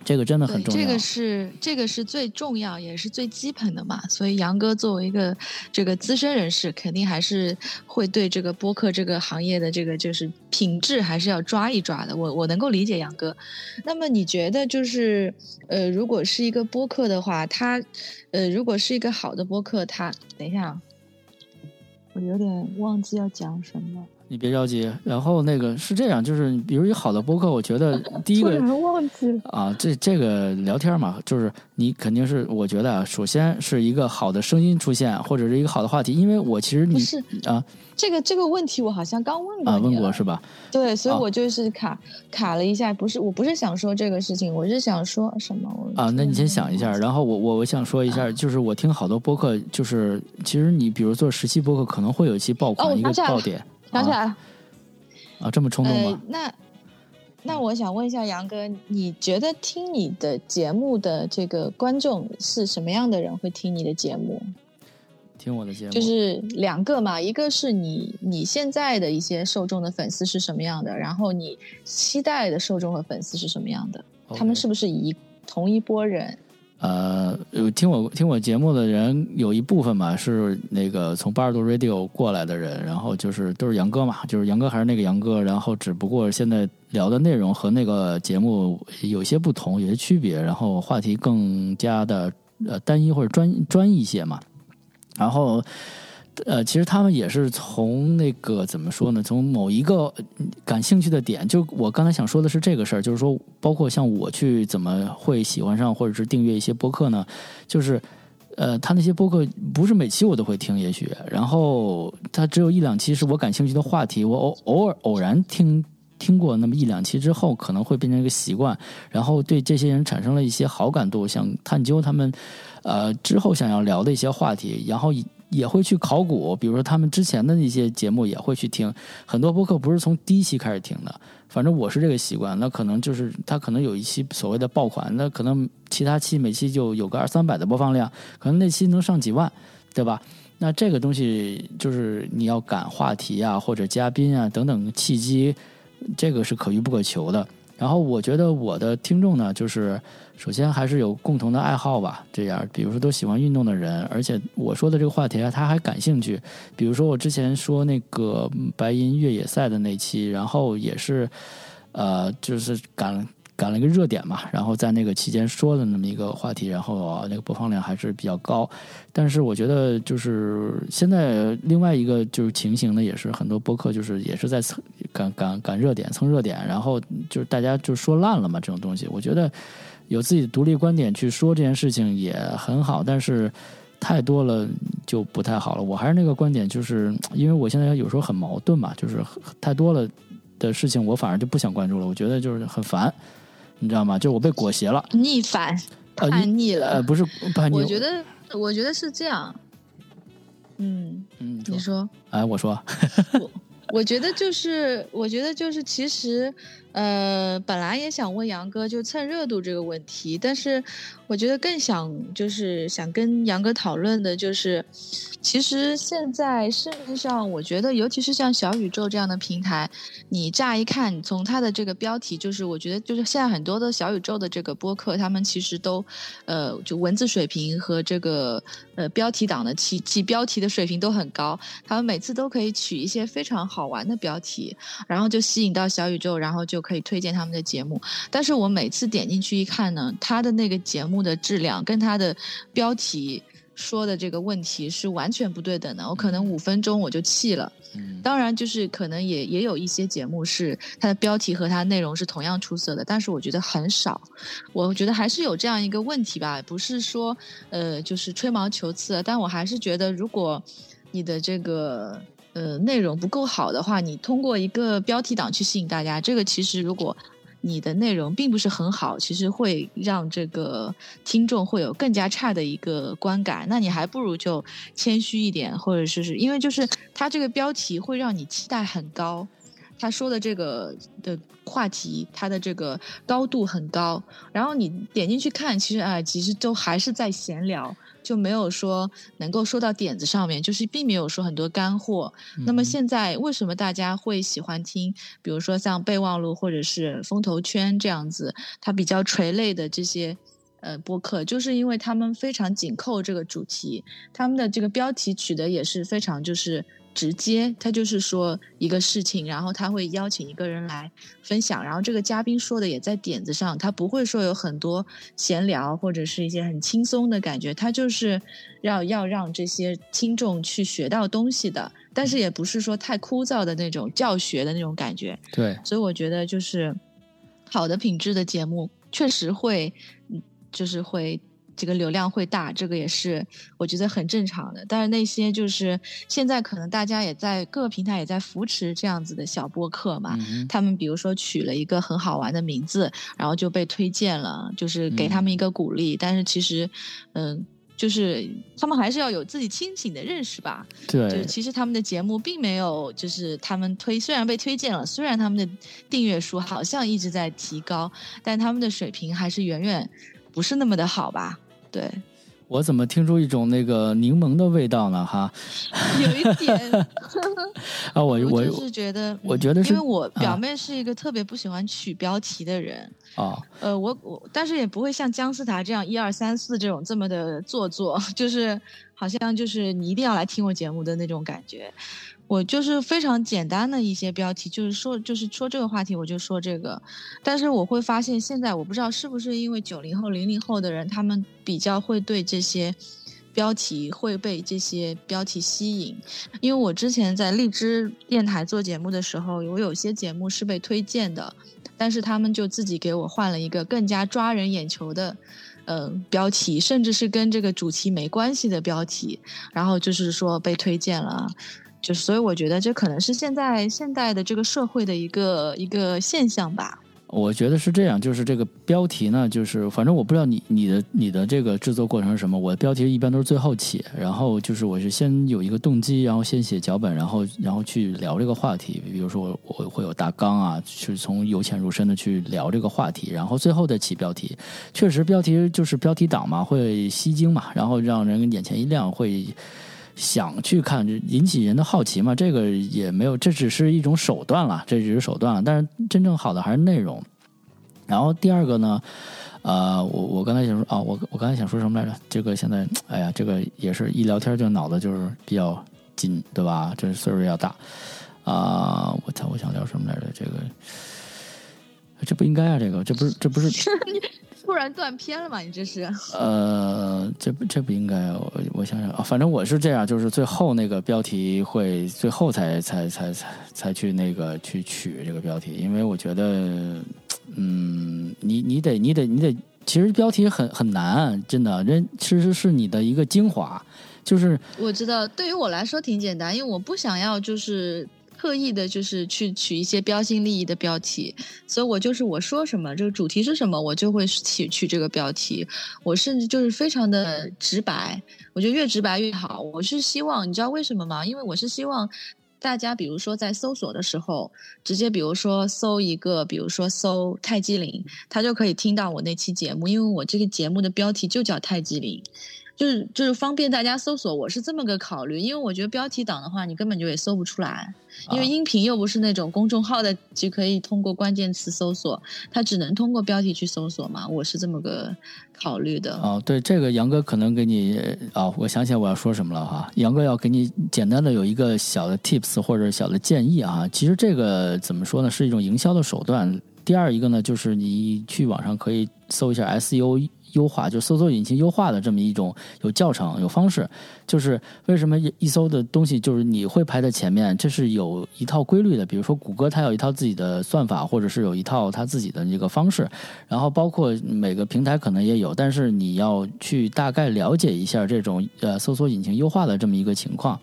这个真的很重要，这个是这个是最重要也是最基本的嘛。所以杨哥作为一个这个资深人士，肯定还是会对这个播客这个行业的这个就是品质还是要抓一抓的。我我能够理解杨哥。那么你觉得就是呃，如果是一个播客的话，它呃，如果是一个好的播客，它等一下啊，我有点忘记要讲什么。你别着急，然后那个是这样，就是比如一好的播客，我觉得 第一个忘记了啊，这这个聊天嘛，就是你肯定是我觉得啊，首先是一个好的声音出现，或者是一个好的话题，因为我其实你是啊，这个这个问题我好像刚问过啊，问过是吧？对，所以我就是卡卡了一下，不是，我不是想说这个事情，我是想说什么？啊，那你先想一下，然后我我我想说一下，就是我听好多播客，就是其实你比如做十期播客，可能会有一期爆款，一个爆点。想起来了，啊，这么冲动吗？那那我想问一下杨哥，你觉得听你的节目的这个观众是什么样的人？会听你的节目？听我的节目就是两个嘛，一个是你你现在的一些受众的粉丝是什么样的，然后你期待的受众和粉丝是什么样的？他们是不是一同一波人？呃，有听我听我节目的人有一部分吧是那个从八十度 Radio 过来的人，然后就是都是杨哥嘛，就是杨哥还是那个杨哥，然后只不过现在聊的内容和那个节目有些不同，有些区别，然后话题更加的呃单一或者专专一些嘛，然后。呃，其实他们也是从那个怎么说呢？从某一个感兴趣的点，就我刚才想说的是这个事儿，就是说，包括像我去怎么会喜欢上或者是订阅一些播客呢？就是呃，他那些播客不是每期我都会听，也许，然后他只有一两期是我感兴趣的话题，我偶偶尔偶然听听过那么一两期之后，可能会变成一个习惯，然后对这些人产生了一些好感度，想探究他们呃之后想要聊的一些话题，然后。也会去考古，比如说他们之前的那些节目也会去听。很多播客不是从第一期开始听的，反正我是这个习惯。那可能就是他可能有一期所谓的爆款，那可能其他期每期就有个二三百的播放量，可能那期能上几万，对吧？那这个东西就是你要赶话题啊，或者嘉宾啊等等契机，这个是可遇不可求的。然后我觉得我的听众呢，就是首先还是有共同的爱好吧，这样，比如说都喜欢运动的人，而且我说的这个话题啊，他还感兴趣。比如说我之前说那个白银越野赛的那期，然后也是，呃，就是感。赶了一个热点嘛，然后在那个期间说的那么一个话题，然后那个播放量还是比较高。但是我觉得就是现在另外一个就是情形呢，也是很多播客就是也是在蹭赶赶赶热点蹭热点，然后就是大家就说烂了嘛这种东西。我觉得有自己的独立观点去说这件事情也很好，但是太多了就不太好了。我还是那个观点，就是因为我现在有时候很矛盾嘛，就是太多了的事情我反而就不想关注了，我觉得就是很烦。你知道吗？就我被裹挟了，逆反，叛逆了。呃，不是叛逆。我觉得，我觉得是这样。嗯嗯，你说？哎，我说。我我觉得就是，我觉得就是，其实。呃，本来也想问杨哥就蹭热度这个问题，但是我觉得更想就是想跟杨哥讨论的就是，其实现在市面上，我觉得尤其是像小宇宙这样的平台，你乍一看从它的这个标题，就是我觉得就是现在很多的小宇宙的这个播客，他们其实都呃就文字水平和这个呃标题党的起起标题的水平都很高，他们每次都可以取一些非常好玩的标题，然后就吸引到小宇宙，然后就。可以推荐他们的节目，但是我每次点进去一看呢，他的那个节目的质量跟他的标题，说的这个问题是完全不对等的。我可能五分钟我就气了。嗯，当然，就是可能也也有一些节目是它的标题和它内容是同样出色的，但是我觉得很少。我觉得还是有这样一个问题吧，不是说呃就是吹毛求疵，但我还是觉得如果你的这个呃内容不够好的话，你通过一个标题党去吸引大家，这个其实如果。你的内容并不是很好，其实会让这个听众会有更加差的一个观感。那你还不如就谦虚一点，或者是是因为就是他这个标题会让你期待很高，他说的这个的话题，他的这个高度很高，然后你点进去看，其实啊，其实都还是在闲聊。就没有说能够说到点子上面，就是并没有说很多干货。那么现在为什么大家会喜欢听，比如说像备忘录或者是风投圈这样子，它比较垂类的这些呃播客，就是因为他们非常紧扣这个主题，他们的这个标题取得也是非常就是。直接，他就是说一个事情，然后他会邀请一个人来分享，然后这个嘉宾说的也在点子上，他不会说有很多闲聊或者是一些很轻松的感觉，他就是要要让这些听众去学到东西的，但是也不是说太枯燥的那种教学的那种感觉。对，所以我觉得就是好的品质的节目确实会，就是会。这个流量会大，这个也是我觉得很正常的。但是那些就是现在可能大家也在各个平台也在扶持这样子的小播客嘛，他们比如说取了一个很好玩的名字，然后就被推荐了，就是给他们一个鼓励。但是其实，嗯，就是他们还是要有自己清醒的认识吧。对，就是其实他们的节目并没有，就是他们推虽然被推荐了，虽然他们的订阅数好像一直在提高，但他们的水平还是远远不是那么的好吧。对，我怎么听出一种那个柠檬的味道呢？哈，有一点 啊，我我就是觉得，我觉得是因为我表妹是一个特别不喜欢取标题的人啊。呃，我我但是也不会像姜思达这样一二三四这种这么的做作，就是好像就是你一定要来听我节目的那种感觉。我就是非常简单的一些标题，就是说，就是说这个话题，我就说这个。但是我会发现，现在我不知道是不是因为九零后、零零后的人，他们比较会对这些标题会被这些标题吸引。因为我之前在荔枝电台做节目的时候，我有些节目是被推荐的，但是他们就自己给我换了一个更加抓人眼球的，嗯，标题，甚至是跟这个主题没关系的标题，然后就是说被推荐了。就所以我觉得这可能是现在现代的这个社会的一个一个现象吧。我觉得是这样，就是这个标题呢，就是反正我不知道你你的你的这个制作过程是什么。我的标题一般都是最后起，然后就是我是先有一个动机，然后先写脚本，然后然后去聊这个话题。比如说我会有大纲啊，是从由浅入深的去聊这个话题，然后最后再起标题。确实，标题就是标题党嘛，会吸睛嘛，然后让人眼前一亮，会。想去看，引起人的好奇嘛？这个也没有，这只是一种手段了，这只是手段了。但是真正好的还是内容。然后第二个呢，呃，我我刚才想说啊，我我刚才想说什么来着？这个现在，哎呀，这个也是一聊天就脑子就是比较紧，对吧？这岁数要大啊！我操，我想聊什么来着？这个这不应该啊！这个这不是这不是。突然断片了嘛？你这是？呃，这不这不应该。我我想想啊，反正我是这样，就是最后那个标题会最后才才才才才去那个去取这个标题，因为我觉得，嗯，你你得你得你得，其实标题很很难，真的，这其实是你的一个精华，就是我知道，对于我来说挺简单，因为我不想要就是。刻意的就是去取一些标新立异的标题，所以我就是我说什么这个主题是什么，我就会取取这个标题。我甚至就是非常的直白，我觉得越直白越好。我是希望你知道为什么吗？因为我是希望大家比如说在搜索的时候，直接比如说搜一个，比如说搜泰姬陵，他就可以听到我那期节目，因为我这个节目的标题就叫泰姬陵。就是就是方便大家搜索，我是这么个考虑，因为我觉得标题党的话，你根本就也搜不出来，因为音频又不是那种公众号的就可以通过关键词搜索，它只能通过标题去搜索嘛，我是这么个考虑的。哦，对，这个杨哥可能给你啊，我想起来我要说什么了哈，杨哥要给你简单的有一个小的 tips 或者小的建议啊，其实这个怎么说呢，是一种营销的手段。第二一个呢，就是你去网上可以搜一下 SEO。优化就搜索引擎优化的这么一种有教程有方式，就是为什么一搜的东西就是你会排在前面，这是有一套规律的。比如说谷歌它有一套自己的算法，或者是有一套它自己的那个方式，然后包括每个平台可能也有，但是你要去大概了解一下这种呃搜索引擎优化的这么一个情况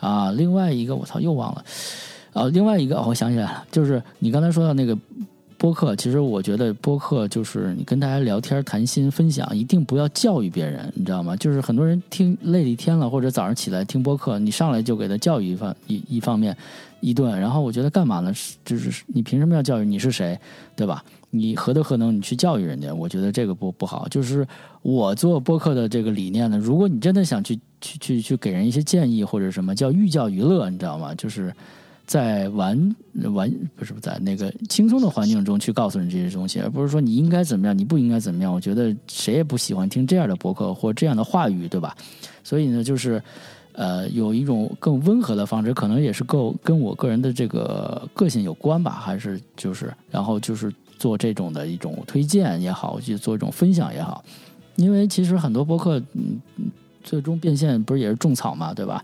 啊。另外一个我操又忘了啊，另外一个我想起来了，就是你刚才说到那个。播客其实我觉得播客就是你跟大家聊天谈心分享，一定不要教育别人，你知道吗？就是很多人听累了一天了，或者早上起来听播客，你上来就给他教育一方一一方面一顿，然后我觉得干嘛呢？就是你凭什么要教育？你是谁，对吧？你何德何能？你去教育人家？我觉得这个不不好。就是我做播客的这个理念呢，如果你真的想去去去去给人一些建议或者什么叫寓教于乐，你知道吗？就是。在玩玩不是不在那个轻松的环境中去告诉你这些东西，而不是说你应该怎么样，你不应该怎么样。我觉得谁也不喜欢听这样的博客或这样的话语，对吧？所以呢，就是呃，有一种更温和的方式，可能也是够跟我个人的这个个性有关吧，还是就是然后就是做这种的一种推荐也好，去做一种分享也好。因为其实很多博客嗯，最终变现不是也是种草嘛，对吧？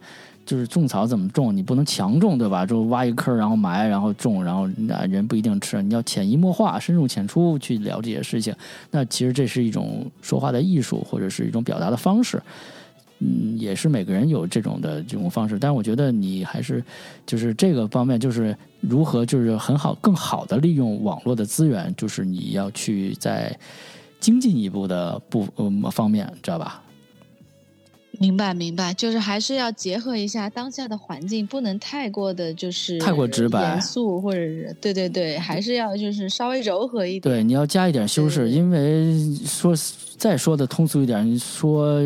就是种草怎么种？你不能强种，对吧？就挖一坑，然后埋，然后种，然后那人不一定吃。你要潜移默化、深入浅出去聊这些事情。那其实这是一种说话的艺术，或者是一种表达的方式。嗯，也是每个人有这种的这种方式。但是我觉得你还是就是这个方面，就是如何就是很好、更好的利用网络的资源，就是你要去在精进一步的不呃方面，知道吧？明白，明白，就是还是要结合一下当下的环境，不能太过的就是太过直白、严肃，或者是对对对，还是要就是稍微柔和一点。对，你要加一点修饰，因为说。再说的通俗一点，你说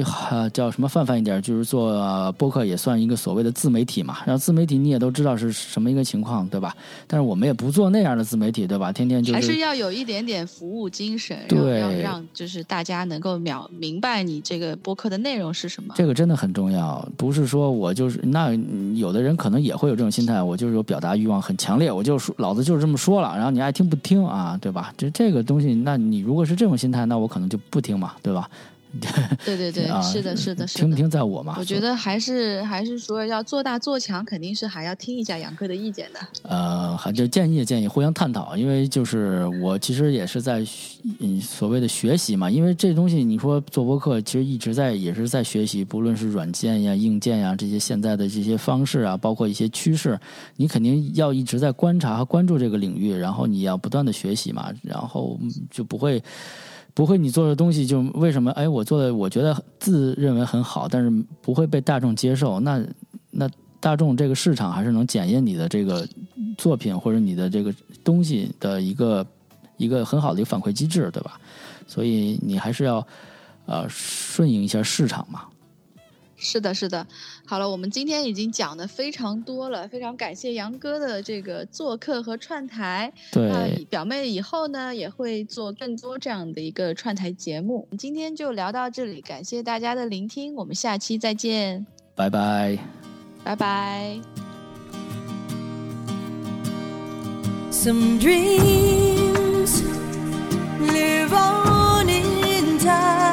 叫什么泛泛一点，就是做播客也算一个所谓的自媒体嘛。然后自媒体你也都知道是什么一个情况，对吧？但是我们也不做那样的自媒体，对吧？天天就是还是要有一点点服务精神，对，要让就是大家能够秒明白你这个播客的内容是什么。这个真的很重要，不是说我就是那有的人可能也会有这种心态，我就是有表达欲望很强烈，我就说老子就是这么说了，然后你爱听不听啊，对吧？就这个东西，那你如果是这种心态，那我可能就不听嘛。对吧？对对对，是的，是的，是的。听不听在我嘛？我觉得还是还是说要做大做强，肯定是还要听一下杨哥的意见的。呃，还就建议建议互相探讨，因为就是我其实也是在嗯所谓的学习嘛。因为这东西你说做播客，其实一直在也是在学习，不论是软件呀、硬件呀这些现在的这些方式啊，包括一些趋势，你肯定要一直在观察和关注这个领域，然后你要不断的学习嘛，然后就不会。不会，你做的东西就为什么？哎，我做的我觉得自认为很好，但是不会被大众接受。那那大众这个市场还是能检验你的这个作品或者你的这个东西的一个一个很好的一个反馈机制，对吧？所以你还是要呃顺应一下市场嘛。是的，是的。好了，我们今天已经讲的非常多了，非常感谢杨哥的这个做客和串台。对，表妹以后呢也会做更多这样的一个串台节目。今天就聊到这里，感谢大家的聆听，我们下期再见，拜拜，拜拜。Some dreams live on in time